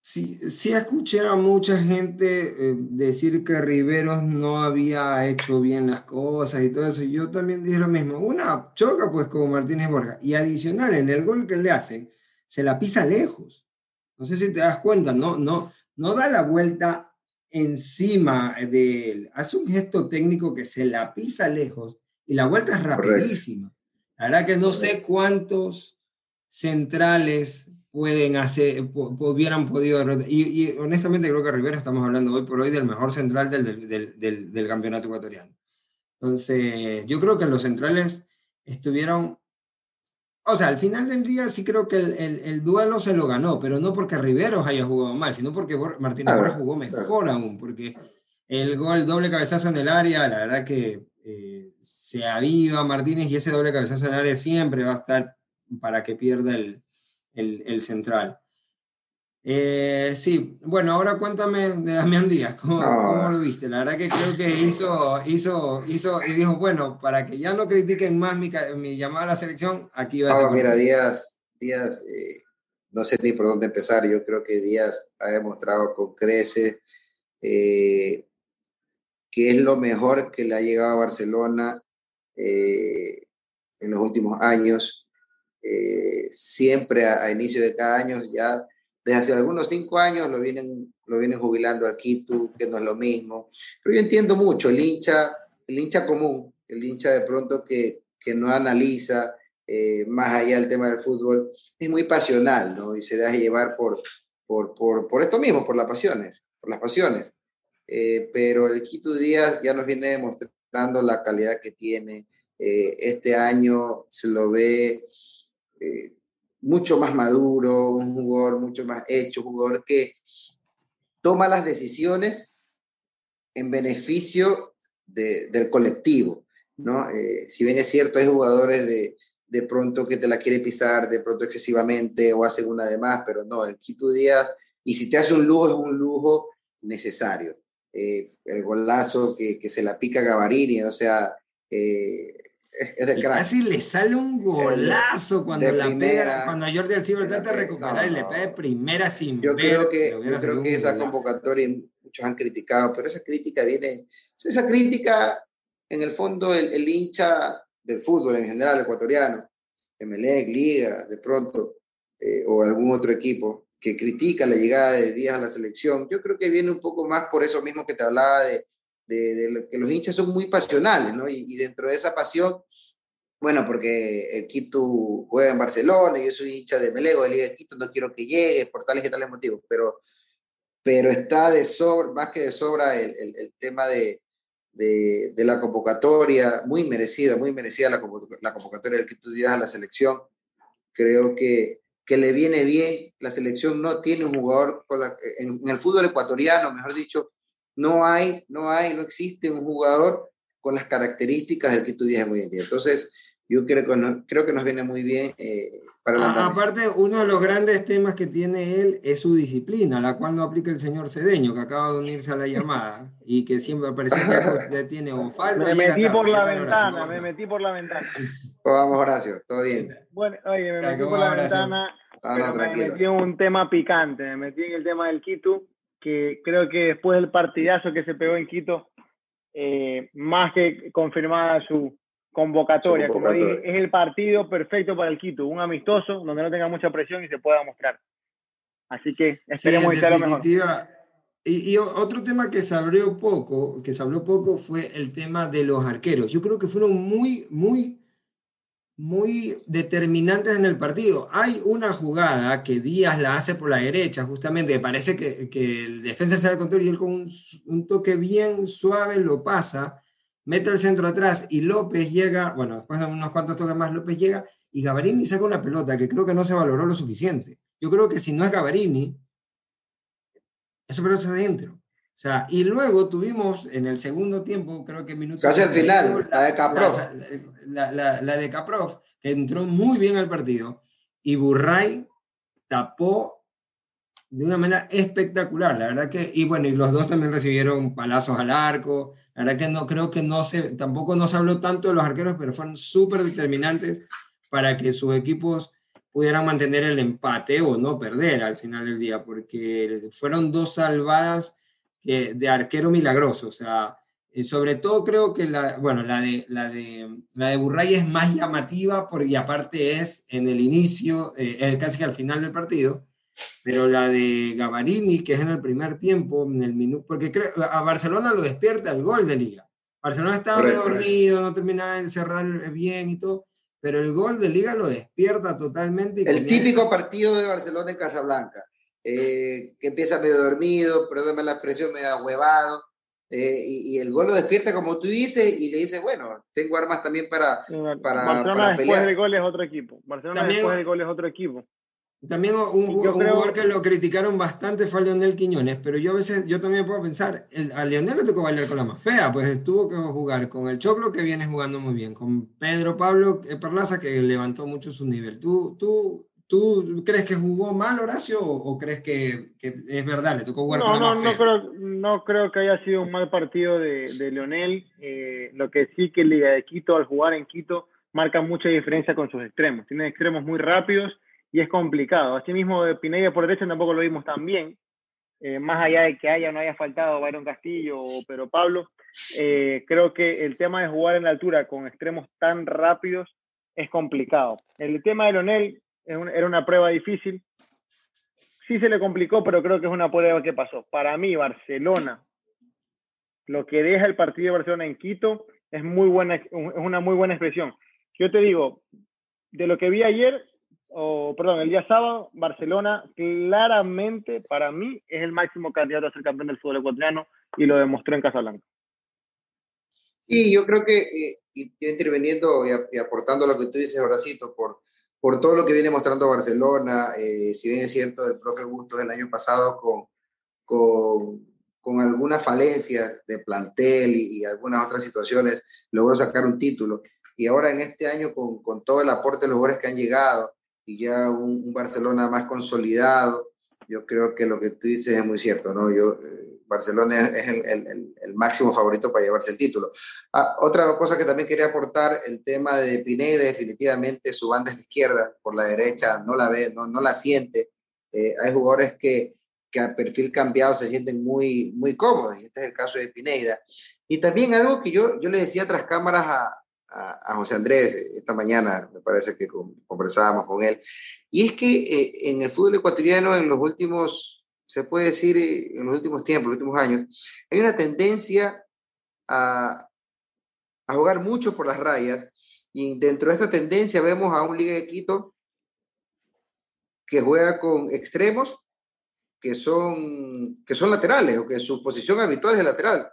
Sí, sí escuché a mucha gente eh, decir que Riveros no había hecho bien las cosas y todo eso. Yo también dije lo mismo. Una choca pues como Martínez Borja. Y adicional, en el gol que le hacen, se la pisa lejos. No sé si te das cuenta, no, no, no da la vuelta encima de él, hace un gesto técnico que se la pisa lejos y la vuelta es rapidísima. La verdad que no sé cuántos centrales pueden hacer, hubieran podido y, y, honestamente creo que Rivera estamos hablando hoy por hoy del mejor central del, del, del, del campeonato ecuatoriano. Entonces, yo creo que los centrales estuvieron o sea, al final del día sí creo que el, el, duelo se lo ganó, pero no porque Riveros haya jugado mal, sino porque Martínez Borja jugó mejor aún, porque el gol doble cabezazo en el área, la verdad que eh, se aviva Martínez y ese doble cabezazo en el área siempre va a estar para que pierda el, el central. Eh, sí, bueno, ahora cuéntame de Damián Díaz, ¿cómo, lo viste? La verdad que creo que hizo, hizo, hizo, y dijo, bueno, para que ya no critiquen más mi, mi llamada a la selección, aquí va. No, mira, Díaz, Díaz, eh, no sé ni por dónde empezar, yo creo que Díaz ha demostrado con crece eh, que es lo mejor que le ha llegado a Barcelona en los últimos años. siempre a, a inicio de cada año ya desde hace algunos cinco años lo vienen, lo vienen jubilando a Quito, que no es lo mismo. Pero yo entiendo mucho, el hincha, el hincha común, el hincha de pronto que, que no analiza eh, más allá del tema del fútbol, es muy pasional, ¿no? Y se deja llevar por, por, por, por esto mismo, por las pasiones, por las pasiones. Eh, pero el Quito Díaz ya nos viene demostrando la calidad que tiene. Eh, este año se lo ve mucho más maduro, un jugador mucho más hecho, jugador que toma las decisiones en beneficio del colectivo, ¿no? Eh, si bien es cierto, hay jugadores de, de pronto que te la quiere pisar, de pronto excesivamente o hacen una de más, pero no, el Quito Díaz, y si te hace un lujo, es un lujo necesario. Eh, el golazo que, que, se la pica Gavarini, o sea, eh, es Casi le sale un golazo cuando la pega, cuando a Jordi Alcibar trata de recuperar y le pega de primera sin yo Creo que, yo creo que esa convocatoria, muchos han criticado, pero esa crítica viene, esa crítica, en el fondo, el, hincha del fútbol en general ecuatoriano, Emelec, Liga, de pronto, eh, o algún otro equipo que critica la llegada de Díaz a la selección, yo creo que viene un poco más por eso mismo que te hablaba de, de, que los hinchas son muy pasionales, ¿no? Y, y, dentro de esa pasión, bueno, porque el Quito juega en Barcelona yo soy hincha de Melego, de Liga de Quito, no quiero que llegue por tales y tales motivos, pero, pero está de sobra, más que de sobra el, el, el tema de, de, de, la convocatoria, muy merecida, muy merecida la, la convocatoria del Quito Díaz a la selección. Creo que, que le viene bien, la selección no tiene un jugador, con en, en el fútbol ecuatoriano, mejor dicho, no hay, no hay, no existe un jugador con las características del que tú dices muy bien. Entonces, yo creo que, nos, creo que nos viene muy bien eh, para la Aparte, uno de los grandes temas que tiene él es su disciplina, la cual no aplica el señor Cedeño, que acaba de unirse a la llamada y que siempre aparece que tiene o falta. Me metí por la ventana, me metí por la ventana. vamos, Horacio? ¿Todo bien? Bueno, oye, me metí por la ventana. Ah, me metí en un tema picante, me metí en el tema del Quito que creo que después del partidazo que se pegó en Quito, eh, más que confirmada su convocatoria, como dije, es el partido perfecto para el Quito, un amistoso donde no tenga mucha presión y se pueda mostrar. Así que esperemos que sea lo mejor. Y, y, otro tema que se abrió poco, que se habló poco fue el tema de los arqueros. Yo creo que fueron muy, muy muy determinantes en el partido. Hay una jugada que Díaz la hace por la derecha, justamente, parece que, que el defensa se da el control y él con un, un, toque bien suave lo pasa, mete el centro atrás y López llega, bueno, después de unos cuantos toques más, López llega y Gavarini saca una pelota que creo que no se valoró lo suficiente. Yo creo que si no es Gavarini, esa pelota está adentro. O sea, y luego tuvimos en el segundo tiempo, creo que minutos. Casi al final, la de Caprof. La, la, la, de Caprof, que entró muy bien al partido. Y Burray tapó de una manera espectacular. La verdad que, y bueno, y los dos también recibieron palazos al arco. La verdad que no creo que no se, tampoco no se habló tanto de los arqueros, pero fueron súper determinantes para que sus equipos pudieran mantener el empate o no perder al final del día, porque fueron dos salvadas de arquero milagroso. O sea, eh, sobre todo creo que la, bueno, la de, la de, la de Burray es más llamativa porque, aparte es en el inicio, eh, casi al final del partido, pero la de Gavarini, que es en el primer tiempo, en el minuto, porque creo, a Barcelona lo despierta el gol de liga. Barcelona estaba medio dormido, no terminaba de cerrar bien y todo, pero el gol de liga lo despierta totalmente. el típico partido de Barcelona en Casablanca eh, que empieza medio dormido, perdóname la expresión, medio huevado, eh, y, el gol lo despierta como tú dices y le dice, bueno, tengo armas también para, para, Barcelona después del gol es otro equipo. Barcelona también, después del gol es otro equipo. También un, jugador que lo criticaron bastante fue a Leonel Quiñones, pero yo a veces, yo también puedo pensar, el, a Leonel le tocó bailar con la más fea, pues tuvo que jugar con el Choclo que viene jugando muy bien, con Pedro Pablo Perlaza que levantó mucho su nivel. ¿Tú, tú ¿Tú crees que jugó mal Horacio o, crees que, que, es verdad, le tocó jugar no, no, no creo, no creo que haya sido un mal partido de, de Leonel. Eh, lo que sí que Liga de Quito, al jugar en Quito, marca mucha diferencia con sus extremos. Tiene extremos muy rápidos y es complicado. Asimismo, Pineda por derecha tampoco lo vimos tan bien. Eh, más allá de que haya o no haya faltado Byron Castillo o Pedro Pablo, eh, creo que el tema de jugar en la altura con extremos tan rápidos es complicado. El tema de Leonel, era una prueba difícil. Sí se le complicó, pero creo que es una prueba que pasó. Para mí, Barcelona, lo que deja el partido de Barcelona en Quito es, muy buena, es una muy buena expresión. Yo te digo, de lo que vi ayer, o perdón, el día sábado, Barcelona claramente para mí es el máximo candidato a ser campeón del fútbol ecuatoriano y lo demostró en Casablanca. Sí, yo creo que, eh, y interviniendo y, aportando lo que tú dices, Horacito, por, por todo lo que viene mostrando Barcelona, eh, si bien es cierto, el profe Bustos el año pasado con, con, con algunas falencias de plantel y, algunas otras situaciones, logró sacar un título. Y ahora en este año, con, con todo el aporte de los jugadores que han llegado y ya un, Barcelona más consolidado, yo creo que lo que tú dices es muy cierto, ¿no? Yo, eh, Barcelona es el, el, máximo favorito para llevarse el título. Ah, otra cosa que también quería aportar, el tema de Pineda, definitivamente su banda es izquierda, por la derecha no la ve, no, no la siente. Eh, hay jugadores que, que a perfil cambiado se sienten muy, muy cómodos. Este es el caso de Pineida. Y también algo que yo, yo le decía tras cámaras a, a, José Andrés esta mañana, me parece que conversábamos con él, y es que eh, en el fútbol ecuatoriano en los últimos, se puede decir, eh, en los últimos tiempos, los últimos años, hay una tendencia a, a jugar mucho por las rayas, y dentro de esta tendencia vemos a un Liga de Quito que juega con extremos que son, que son laterales o que su posición habitual es lateral,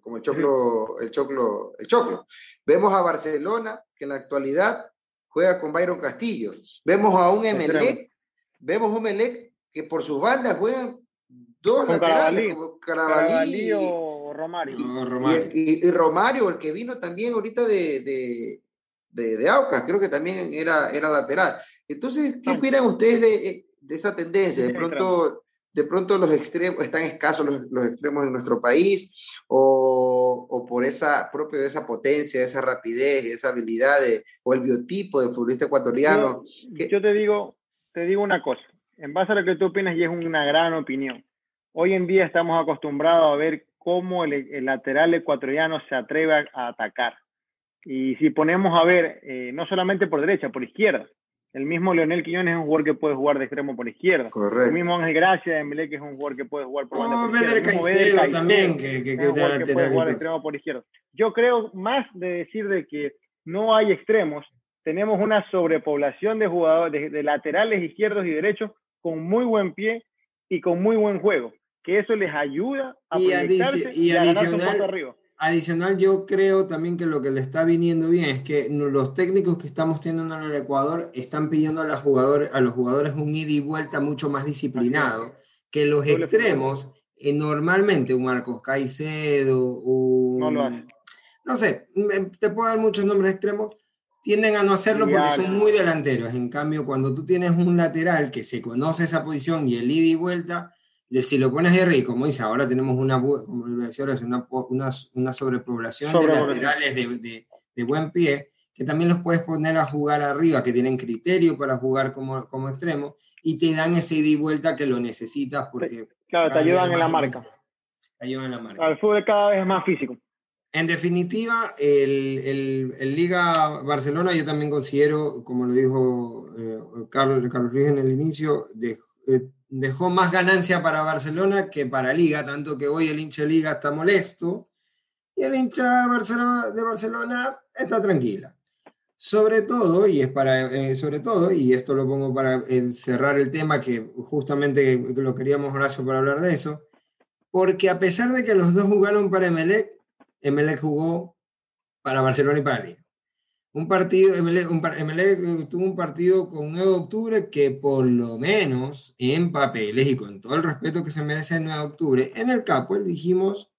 como el Choclo, el Choclo, el Choclo. Vemos a Barcelona que en la actualidad juega con Byron Castillo. Vemos a un Emelec, vemos un Emelec que por sus bandas juegan dos laterales, como Carabalí, o Romario. Y, Romario, el que vino también ahorita de, de, de, de Aucas, creo que también era, era lateral. Entonces, ¿qué opinan ustedes de, de esa tendencia? De pronto de pronto los extremos, están escasos los, los extremos en nuestro país, o, o, por esa propia esa potencia, esa rapidez, esa habilidad, de, o el biotipo del futbolista ecuatoriano. Yo, te digo, te digo una cosa, en base a lo que tú opinas, y es una gran opinión. Hoy en día estamos acostumbrados a ver cómo el, el lateral ecuatoriano se atreve a, atacar. Y si ponemos a ver, eh, no solamente por derecha, por izquierda, el mismo Leonel Quiñones es un jugador que puede jugar de extremo por izquierda. Correcto. El mismo Ángel Gracia de Melec es un jugador que puede jugar por banda oh, por izquierda. Caicedo también, que, que, que, que puede jugar de extremo por izquierda. Yo creo más de decir de que no hay extremos, tenemos una sobrepoblación de jugadores, de, laterales izquierdos y derechos con muy buen pie y con muy buen juego, que eso les ayuda a y, proyectarse y, y a ganar su arriba Adicional, yo creo también que lo que le está viniendo bien es que los técnicos que estamos teniendo en el Ecuador están pidiendo a, los jugadores, a los jugadores un ida y vuelta mucho más disciplinado, que los extremos, eh, normalmente un Marcos Caicedo, un... No lo. No sé, te puedo dar muchos nombres extremos, tienden a no hacerlo porque son muy delanteros. En cambio, cuando tú tienes un lateral que se conoce esa posición y el ida y vuelta, si lo pones de rey, como dice, ahora tenemos una, como una, una, una sobrepoblación de laterales de, de, buen pie, que también los puedes poner a jugar arriba, que tienen criterio para jugar como, como extremo, y te dan ese ida y vuelta que lo necesitas porque... Claro, te ayudan en la marca. Te ayudan en la marca. El fútbol cada vez es más físico. En definitiva, el, el, el, Liga Barcelona yo también considero, como lo dijo eh, Carlos, Carlos Ruiz en el inicio, de, eh, dejó más ganancia para Barcelona que para Liga, tanto que hoy el hincha Liga está molesto y el hincha de Barcelona, de Barcelona está tranquila. Sobre todo, y es para, eh, sobre todo, y esto lo pongo para eh, cerrar el tema, que justamente lo queríamos Horacio para hablar de eso, porque a pesar de que los dos jugaron para Emelec, Emelec jugó para Barcelona y para Liga un partido, MLE, tuvo un partido con 9 de octubre que por lo menos en papeles y con todo el respeto que se merece el 9 de octubre, en el Capo dijimos,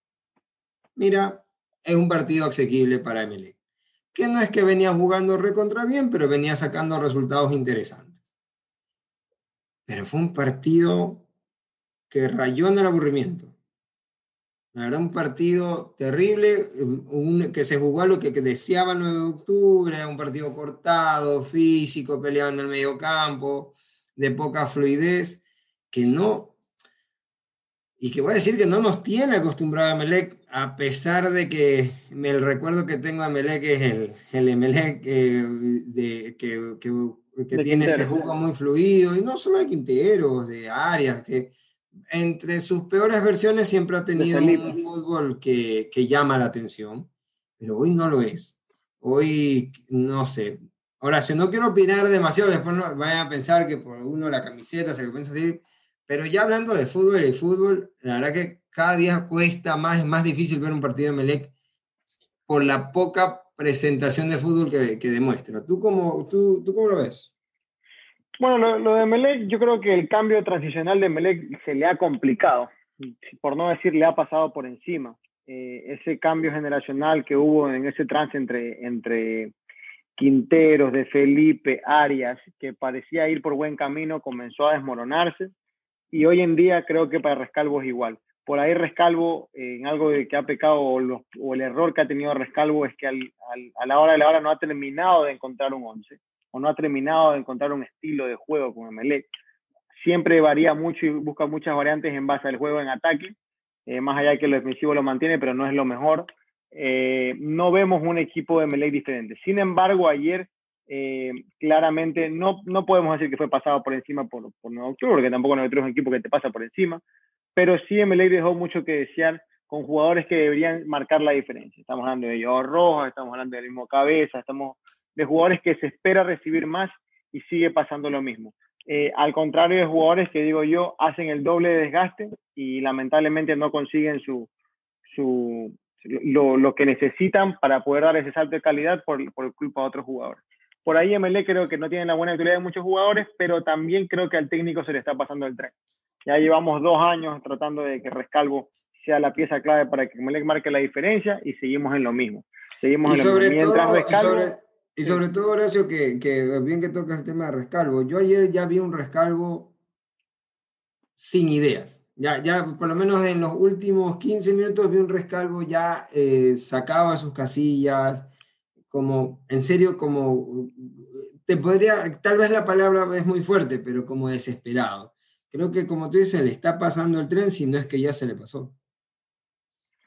mira, es un partido asequible para MLE. Que no es que venía jugando recontra bien, pero venía sacando resultados interesantes. Pero fue un partido que rayó en el aburrimiento. La verdad, un partido terrible, un, que se jugó a lo que, deseaba el 9 de octubre, un partido cortado, físico, peleado en el medio campo, de poca fluidez, que no, y que voy a decir que no nos tiene acostumbrado a Melec, a pesar de que el recuerdo que tengo a Melec es el, el Emelec de, que, que, tiene ese juego muy fluido, y no solo de Quinteros, de Arias, que entre sus peores versiones siempre ha tenido un fútbol que, que, llama la atención, pero hoy no lo es. Hoy, no sé. Ahora, si no quiero opinar demasiado, después no vayan a pensar que por uno la camiseta se lo piensa decir, pero ya hablando de fútbol y fútbol, la verdad que cada día cuesta más, es más difícil ver un partido de Melec por la poca presentación de fútbol que, que demuestra. ¿Tú cómo, tú, ¿Tú cómo lo ves? Bueno, lo, de Melec, yo creo que el cambio transicional de Melec se le ha complicado, por no decir le ha pasado por encima. Eh, ese cambio generacional que hubo en ese trance entre, entre Quinteros, de Felipe, Arias, que parecía ir por buen camino, comenzó a desmoronarse. Y hoy en día creo que para Rescalvo es igual. Por ahí Rescalvo, en algo de que ha pecado o, o, el error que ha tenido Rescalvo es que al, al, a la hora de la hora no ha terminado de encontrar un once o no ha terminado de encontrar un estilo de juego con Emelec. siempre varía mucho y busca muchas variantes en base al juego en ataque, eh, más allá de que lo defensivo lo mantiene, pero no es lo mejor. Eh, no vemos un equipo de Melec diferente. Sin embargo, ayer eh, claramente no, no podemos decir que fue pasado por encima por, por Nuevo Octubre, porque tampoco Nuevo Octubre es un equipo que te pasa por encima, pero sí Melec dejó mucho que desear con jugadores que deberían marcar la diferencia. Estamos hablando de Joao Rojas, estamos hablando del mismo Cabeza, estamos de jugadores que se espera recibir más y sigue pasando lo mismo. Eh, al contrario de jugadores que digo yo hacen el doble de desgaste y lamentablemente no consiguen su, su lo, lo, que necesitan para poder dar ese salto de calidad por, por culpa de otros jugadores. Por ahí MLE creo que no tiene la buena utilidad de muchos jugadores, pero también creo que al técnico se le está pasando el tren. Ya llevamos dos años tratando de que Rescalvo sea la pieza clave para que Melec marque la diferencia y seguimos en lo mismo. Seguimos y sobre todo, y sobre, todo, Horacio, que, que bien que toca el tema de Rescalvo. Yo ayer ya vi un Rescalvo sin ideas. Ya, ya por lo menos en los últimos 15 minutos vi un Rescalvo ya eh, sacado de sus casillas, como, en serio, como, te podría, tal vez la palabra es muy fuerte, pero como desesperado. Creo que como tú dices, le está pasando el tren, si no es que ya se le pasó.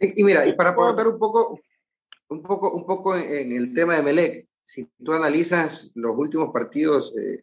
Y, mira, y para aportar un poco, un poco, un poco en, el tema de Melec, si tú analizas los últimos partidos eh,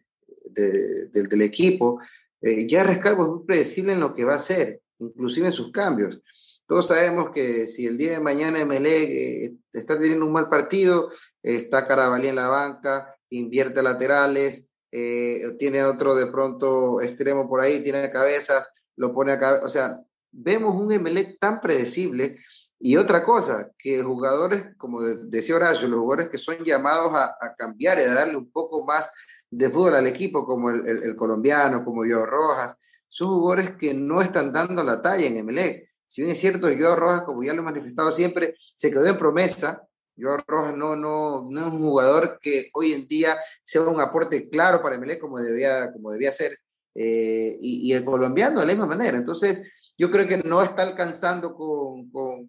del equipo, eh, ya Rescalvo es muy predecible en lo que va a hacer, inclusive en sus cambios. Todos sabemos que si el día de mañana Melec eh, está teniendo un mal partido, está Carabalí en la banca, invierte laterales, tiene otro de pronto extremo por ahí, tiene cabezas, lo pone a o sea, vemos un Emelec tan predecible. Y otra cosa, que jugadores, como decía Horacio, los jugadores que son llamados a, cambiar y a darle un poco más de fútbol al equipo, como el, colombiano, como Joao Rojas, son jugadores que no están dando la talla en Emelec. Si bien es cierto, Joao Rojas, como ya lo he manifestado siempre, se quedó en promesa. Joao Rojas no, no, no es un jugador que hoy en día sea un aporte claro para Emelec como debía, como debía ser. Eh, y, y, el colombiano de la misma manera. Entonces, yo creo que no está alcanzando con, con,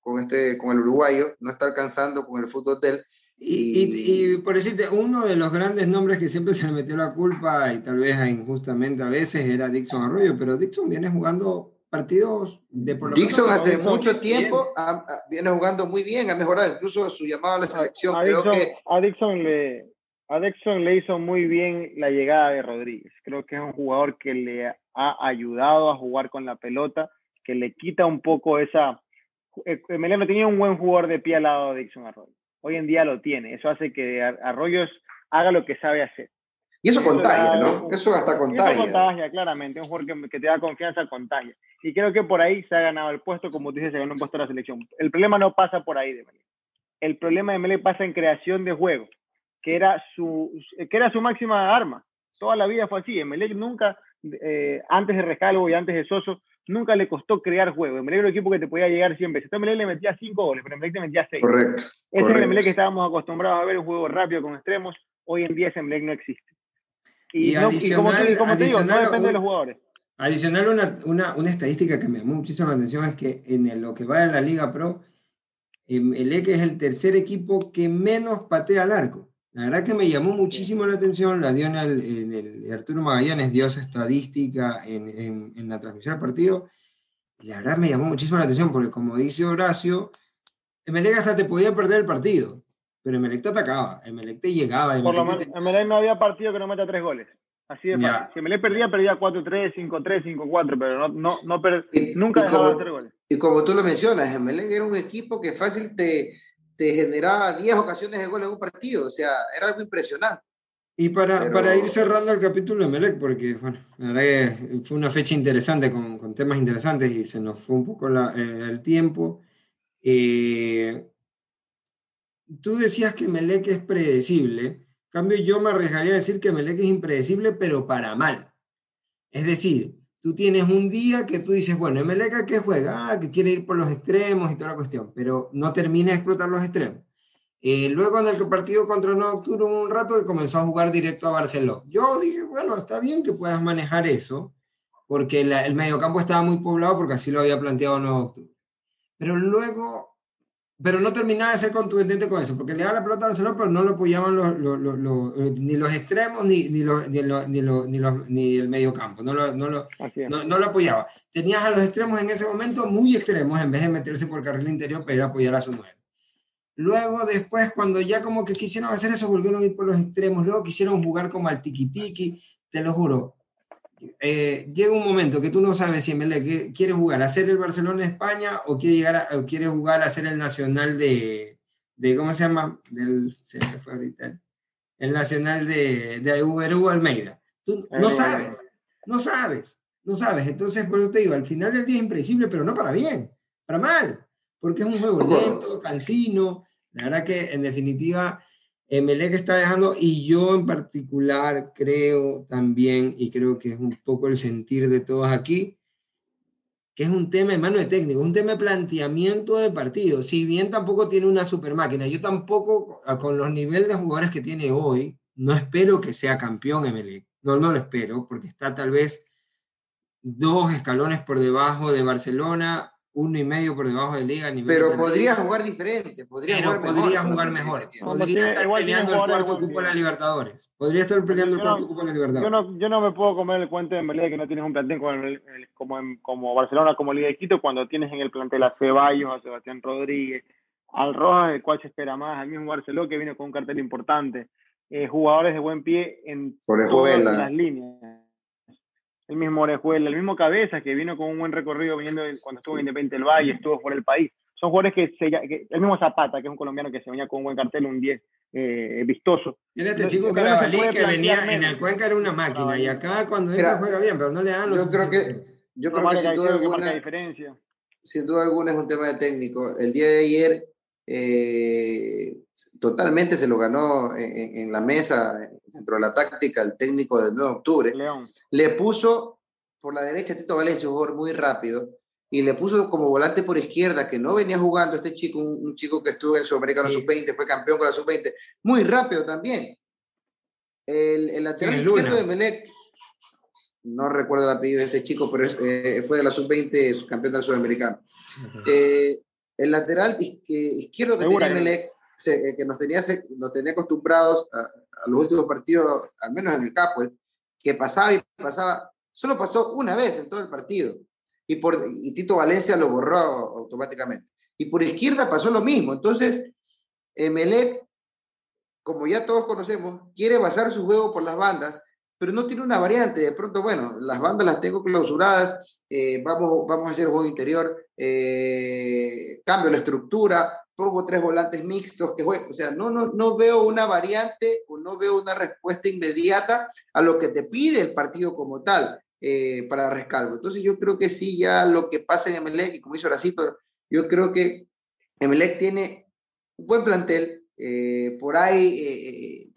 con, este, con el uruguayo, no está alcanzando con el fútbol del... Y, y, por decirte, uno de los grandes nombres que siempre se le metió la culpa y tal vez injustamente a veces era Dixon Arroyo, pero Dixon viene jugando partidos de por Dixon hace mucho tiempo viene jugando muy bien, ha mejorado incluso su llamado a la selección. A, creo Dixon, que... a Dixon le, a Dixon le hizo muy bien la llegada de Rodríguez. Creo que es un jugador que le ha ayudado a jugar con la pelota, que le quita un poco esa... Eh, Meleno tenía un buen jugador de pie al lado de Dixon Arroyo. Hoy en día lo tiene. Eso hace que Arroyos haga lo que sabe hacer. Y eso, contagia, ¿no? Eso hasta contagia. Eso contagia, claramente. Un jugador que, te da confianza contagia. Y creo que por ahí se ha ganado el puesto, como dices, se ganó un puesto de la selección. El problema no pasa por ahí de. El problema de Melé pasa en creación de juego, que era su, que era su máxima arma. Toda la vida fue así. Melé nunca eh, antes de Rescalvo y antes de Soso, nunca le costó crear juego. Emelec era un equipo que te podía llegar siempre. Este Emelec le metía 5 goles, pero Emelec te metía 6. Correcto. Ese es el que estábamos acostumbrados a ver, un juego rápido con extremos. Hoy en día ese Emelec no existe. Y, no, y como, te, digo, no depende de los jugadores. Adicional, una, una, una, estadística que me llamó muchísimo la atención es que en lo que va en la Liga Pro, Emelec es el tercer equipo que menos patea al arco. La verdad que me llamó muchísimo la atención, la dio en el, Arturo Magallanes, dio esa estadística en, en, la transmisión del partido, y la verdad me llamó muchísimo la atención, porque como dice Horacio, Emelec hasta te podía perder el partido, pero Emelec te atacaba, Emelec te llegaba. Por lo menos, Emelec no había partido que no meta tres goles. Así de fácil. Si Emelec perdía, perdía 4-3, 5-3, 5-4, pero no, no, no nunca dejaba de tres goles. Y como tú lo mencionas, Emelec era un equipo que fácil te te generaba 10 ocasiones de gol en un partido, o sea, era algo impresionante. Y para, para ir cerrando el capítulo de Melec, porque bueno, la verdad que fue una fecha interesante con, con temas interesantes y se nos fue un poco la, eh, el tiempo. Eh, tú decías que Melec es predecible, en cambio yo me arriesgaría a decir que Melec es impredecible, pero para mal. Es decir, tú tienes un día que tú dices, bueno, MLK que juega, ah, que quiere ir por los extremos y toda la cuestión, pero no termina de explotar los extremos. Eh, luego en el partido contra Nocturno un rato que comenzó a jugar directo a Barcelona. Yo dije, bueno, está bien que puedas manejar eso, porque el mediocampo estaba muy poblado, porque así lo había planteado Octubre. Pero luego pero no terminaba de ser contundente con eso, porque le daba la pelota a Barcelona, pero no lo apoyaban los, los, los, eh, ni los extremos ni, ni, ni, ni, ni, el medio campo, no lo, no, lo, no, no, lo apoyaba. Tenías a los extremos en ese momento muy extremos, en vez de meterse por carril interior para ir a apoyar a su nueve. Luego, después, cuando ya como que quisieron hacer eso, volvieron a ir por los extremos, luego quisieron jugar como al tiki-tiki, te lo juro, eh, llega un momento que tú no sabes si MLE quiere jugar a ser el Barcelona de España o quiere, llegar a, o quiere jugar a ser el Nacional de, de, ¿cómo se llama? Del, se me fue ahorita, el Nacional de, de Uberú Almeida. Tú no sabes, no sabes, no sabes. Entonces, por eso te digo, al final del día es impredecible, pero no para bien, para mal, porque es un juego lento, cansino. La verdad que, en definitiva, Emelec está dejando, y yo en particular creo también, y creo que es un poco el sentir de todos aquí, que es un tema de mano de técnico, un tema de planteamiento de partido. Si bien tampoco tiene una super máquina, yo tampoco, con los niveles de jugadores que tiene hoy, no espero que sea campeón Emelec. No, no lo espero, porque está tal vez dos escalones por debajo de Barcelona, uno y medio por debajo de liga. Nivel pero podría jugar diferente, podría pero jugar podría mejor. Jugar mejor. Podría estar peleando el cuarto cupo de la Libertadores. Podría estar peleando el cuarto cupo de la Libertadores. Yo no, yo no me puedo comer el cuento de Melé que no tienes un plantel como, el, como, en, como Barcelona, como Liga de Quito, cuando tienes en el plantel a Ceballos, a Sebastián Rodríguez, al Rojas, del cual se espera más, al mismo Barcelona que viene con un cartel importante, eh, jugadores de buen pie en todas las líneas el mismo Orejuela, el mismo Cabeza, que vino con un buen recorrido viniendo cuando estuvo en Independiente del Valle, estuvo por el país. Son jugadores que, se, el mismo Zapata, que es un colombiano que se venía con un buen cartel, un 10 eh, vistoso. Tiene este chico Carabalí que venía en el Cuenca era una máquina y acá cuando entra juega bien, pero no le dan los. Yo creo que, yo creo que sin duda, alguna, diferencia. sin duda alguna es un tema de técnico. El día de ayer eh, totalmente se lo ganó en, en, la mesa, dentro de la táctica, el técnico del 9 de octubre. León. Le puso por la derecha a Tito Valencia, un jugador muy rápido, y le puso como volante por izquierda, que no venía jugando este chico, un, un chico que estuvo en el Sudamericano sí. Sub-20, fue campeón con la Sub-20, muy rápido también. El, el lateral izquierdo de Melec, no recuerdo el apellido de este chico, pero es, eh, fue de la Sub-20, campeón del Sudamericano. Uh -huh. eh, el lateral izquierdo que Segura, tenía Melec, se, eh, que nos tenía, se, nos tenía acostumbrados a, a, los últimos partidos, al menos en el Capo, que pasaba y pasaba, solo pasó una vez en todo el partido. Y, por, Tito Valencia lo borró automáticamente. Y por izquierda pasó lo mismo. Entonces, Melec, como ya todos conocemos, quiere basar su juego por las bandas, pero no tiene una variante. De pronto, bueno, las bandas las tengo clausuradas, eh, vamos, vamos a hacer juego interior, eh, cambio la estructura, pongo tres volantes mixtos que jueguen. O sea, no, no, no veo una variante o no veo una respuesta inmediata a lo que te pide el partido como tal eh, para Rescalvo. Entonces, yo creo que sí, ya lo que pasa en Emelec, y como hizo Horacito, yo creo que Emelec tiene un buen plantel. Eh, por ahí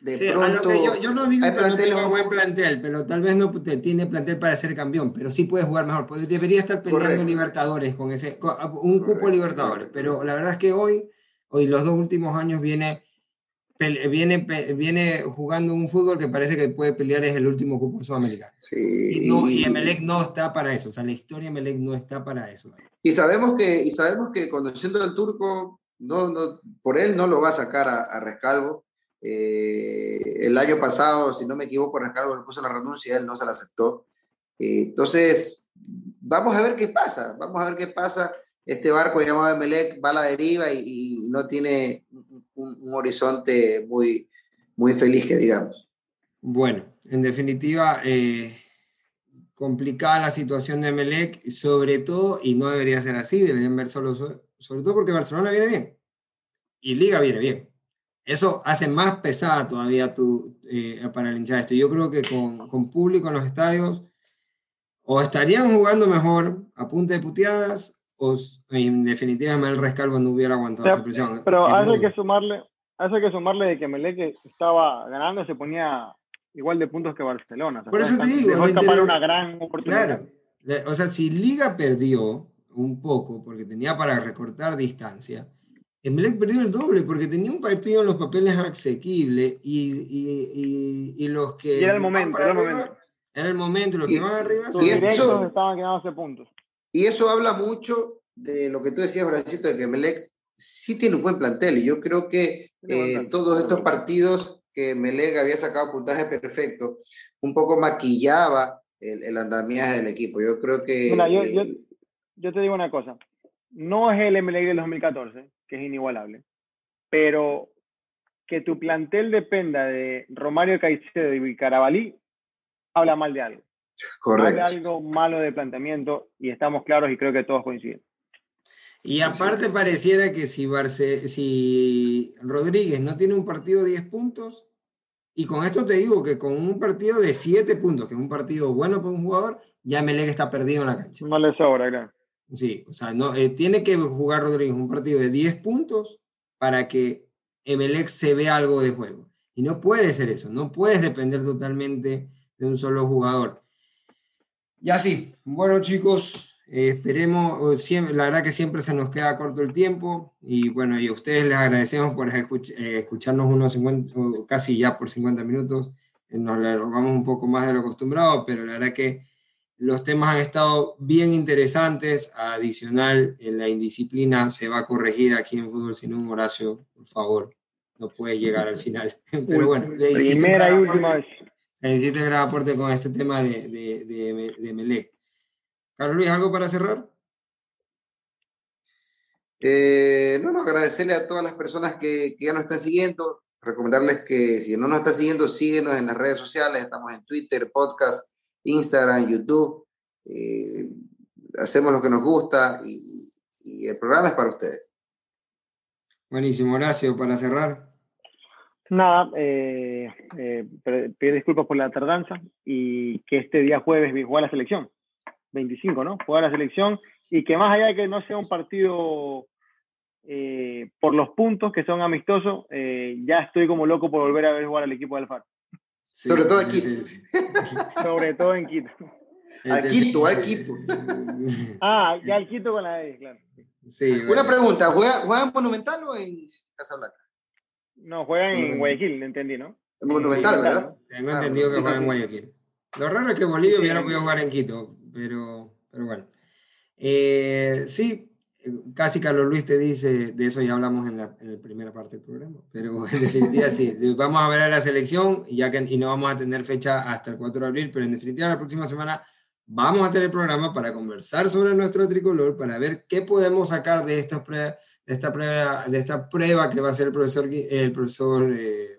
de sí, pronto. yo, yo, no digo que no tenga buen plantel, pero tal vez no te, tiene plantel para ser campeón, pero sí puede jugar mejor. Pues debería estar peleando Correcto. Libertadores con ese con un Correcto. cupo Libertadores, pero la verdad es que hoy, hoy los dos últimos años viene viene, viene jugando un fútbol que parece que puede pelear es el último cupo sudamericano. Sí. Y, no, y Emelec no está para eso, o sea, la historia de Emelec no está para eso. Y sabemos que, y sabemos que conociendo al turco, no, no, por él no lo va a sacar a, a Rescalvo. Eh, el año pasado, si no me equivoco, Rescalvo le puso la renuncia, él no se la aceptó. Eh, entonces, vamos a ver qué pasa, vamos a ver qué pasa. Este barco llamado Emelec va a la deriva y, y no tiene un, un, horizonte muy, muy feliz, que digamos. Bueno, en definitiva, eh, complicada la situación de Emelec, sobre todo, y no debería ser así, deberían ver solo, sobre todo porque Barcelona viene bien y Liga viene bien eso hace más pesada todavía tu, eh, para el hinchada esto. Yo creo que con, con, público en los estadios o estarían jugando mejor a punta de puteadas o en definitiva Mel Rescalvo no hubiera aguantado pero, esa presión. Pero hay que sumarle, hay que sumarle de que Melec estaba ganando, se ponía igual de puntos que Barcelona. Por eso te digo. Dejó escapar una gran oportunidad. Claro. O sea, si Liga perdió un poco porque tenía para recortar distancia, Emelec perdió el doble porque tenía un partido en los papeles asequible y, y, y, y los que... Y era el momento, era el momento. Era el momento, los que van arriba... Los directos estaban quedándose puntos. Y eso habla mucho de lo que tú decías, Francisco, de que Emelec sí tiene un buen plantel y yo creo que eh, todos estos partidos que Melega había sacado puntaje perfecto, un poco maquillaba el, el andamiaje del equipo. Yo creo que... yo, yo, yo, te digo una cosa, no es el MLE del 2014, que es inigualable, pero que tu plantel dependa de Romario Caicedo y Carabalí, habla mal de algo. Correcto. Habla algo malo de planteamiento y estamos claros y creo que todos coinciden. Y aparte pareciera que si, Barce, si Rodríguez no tiene un partido de 10 puntos, y con esto te digo que con un partido de 7 puntos, que es un partido bueno para un jugador, ya Melec está perdido en la cancha. No le sobra, claro. Sí, o sea, no, eh, tiene que jugar Rodríguez un partido de 10 puntos para que Emelec se vea algo de juego. Y no puede ser eso, no puedes depender totalmente de un solo jugador. Y así, bueno chicos, eh, esperemos, siempre, la verdad que siempre se nos queda corto el tiempo y bueno, y a ustedes les agradecemos por eh, escucharnos unos 50, casi ya por 50 minutos. Nos le rogamos un poco más de lo acostumbrado, pero la verdad que los temas han estado bien interesantes. Adicional, en la indisciplina se va a corregir aquí en Fútbol Sin un Horacio, por favor, no puede llegar al final. Pero bueno, primera y última vez. Necesito gran aporte con este tema de, de, de, de Melec. Carlos Luis, ¿algo para cerrar? Eh, no, no, agradecerle a todas las personas que, que, ya nos están siguiendo, recomendarles que si no nos están siguiendo, síguenos en las redes sociales, estamos en Twitter, podcast, Instagram, YouTube, eh, hacemos lo que nos gusta y, y, el programa es para ustedes. Buenísimo, Horacio, para cerrar. Nada, eh, eh, pido disculpas por la tardanza y que este día jueves juega la selección. 25, ¿no? Juega la selección y que más allá de que no sea un partido eh, por los puntos que son amistosos, eh, ya estoy como loco por volver a ver jugar al equipo de Alfaro. Sí, Sobre todo aquí. Sobre todo en Quito. Al Quito, al Quito. Ah, ya al Quito con la E, claro. Sí, Una pregunta, ¿juega, ¿juega en Monumental o en Casablanca? No, juega en Guayaquil, entendí, ¿no? En Monumental, sí, ¿verdad? Tengo entendido que juega en Guayaquil. Lo raro es que Bolivia hubiera podido jugar en Quito pero, pero bueno. Eh, sí, casi Carlos Luis te dice, de eso ya hablamos en la, en la, primera parte del programa, pero en definitiva sí, vamos a ver a la selección ya que, y no vamos a tener fecha hasta el 4 de abril, pero en definitiva la próxima semana vamos a tener programa para conversar sobre nuestro tricolor, para ver qué podemos sacar de esta prueba, de esta prueba, de esta prueba que va a ser el profesor, el profesor eh,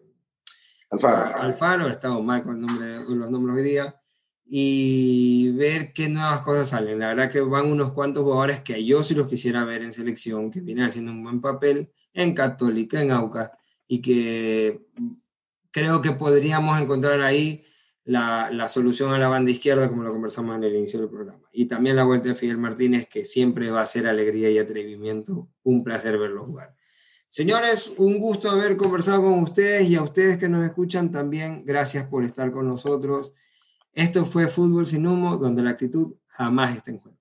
Alfaro. Alfaro, he estado mal con el los nombres hoy día, y ver qué nuevas cosas salen. La verdad que van unos cuantos jugadores que yo sí los quisiera ver en selección, que vienen haciendo un buen papel en Católica, en Aucas, y que creo que podríamos encontrar ahí la, la, solución a la banda izquierda, como lo conversamos en el inicio del programa. Y también la vuelta de Fidel Martínez, que siempre va a ser alegría y atrevimiento. Un placer verlo jugar. Señores, un gusto haber conversado con ustedes y a ustedes que nos escuchan también, gracias por estar con nosotros. Esto fue Fútbol sin humo, donde la actitud jamás está en juego.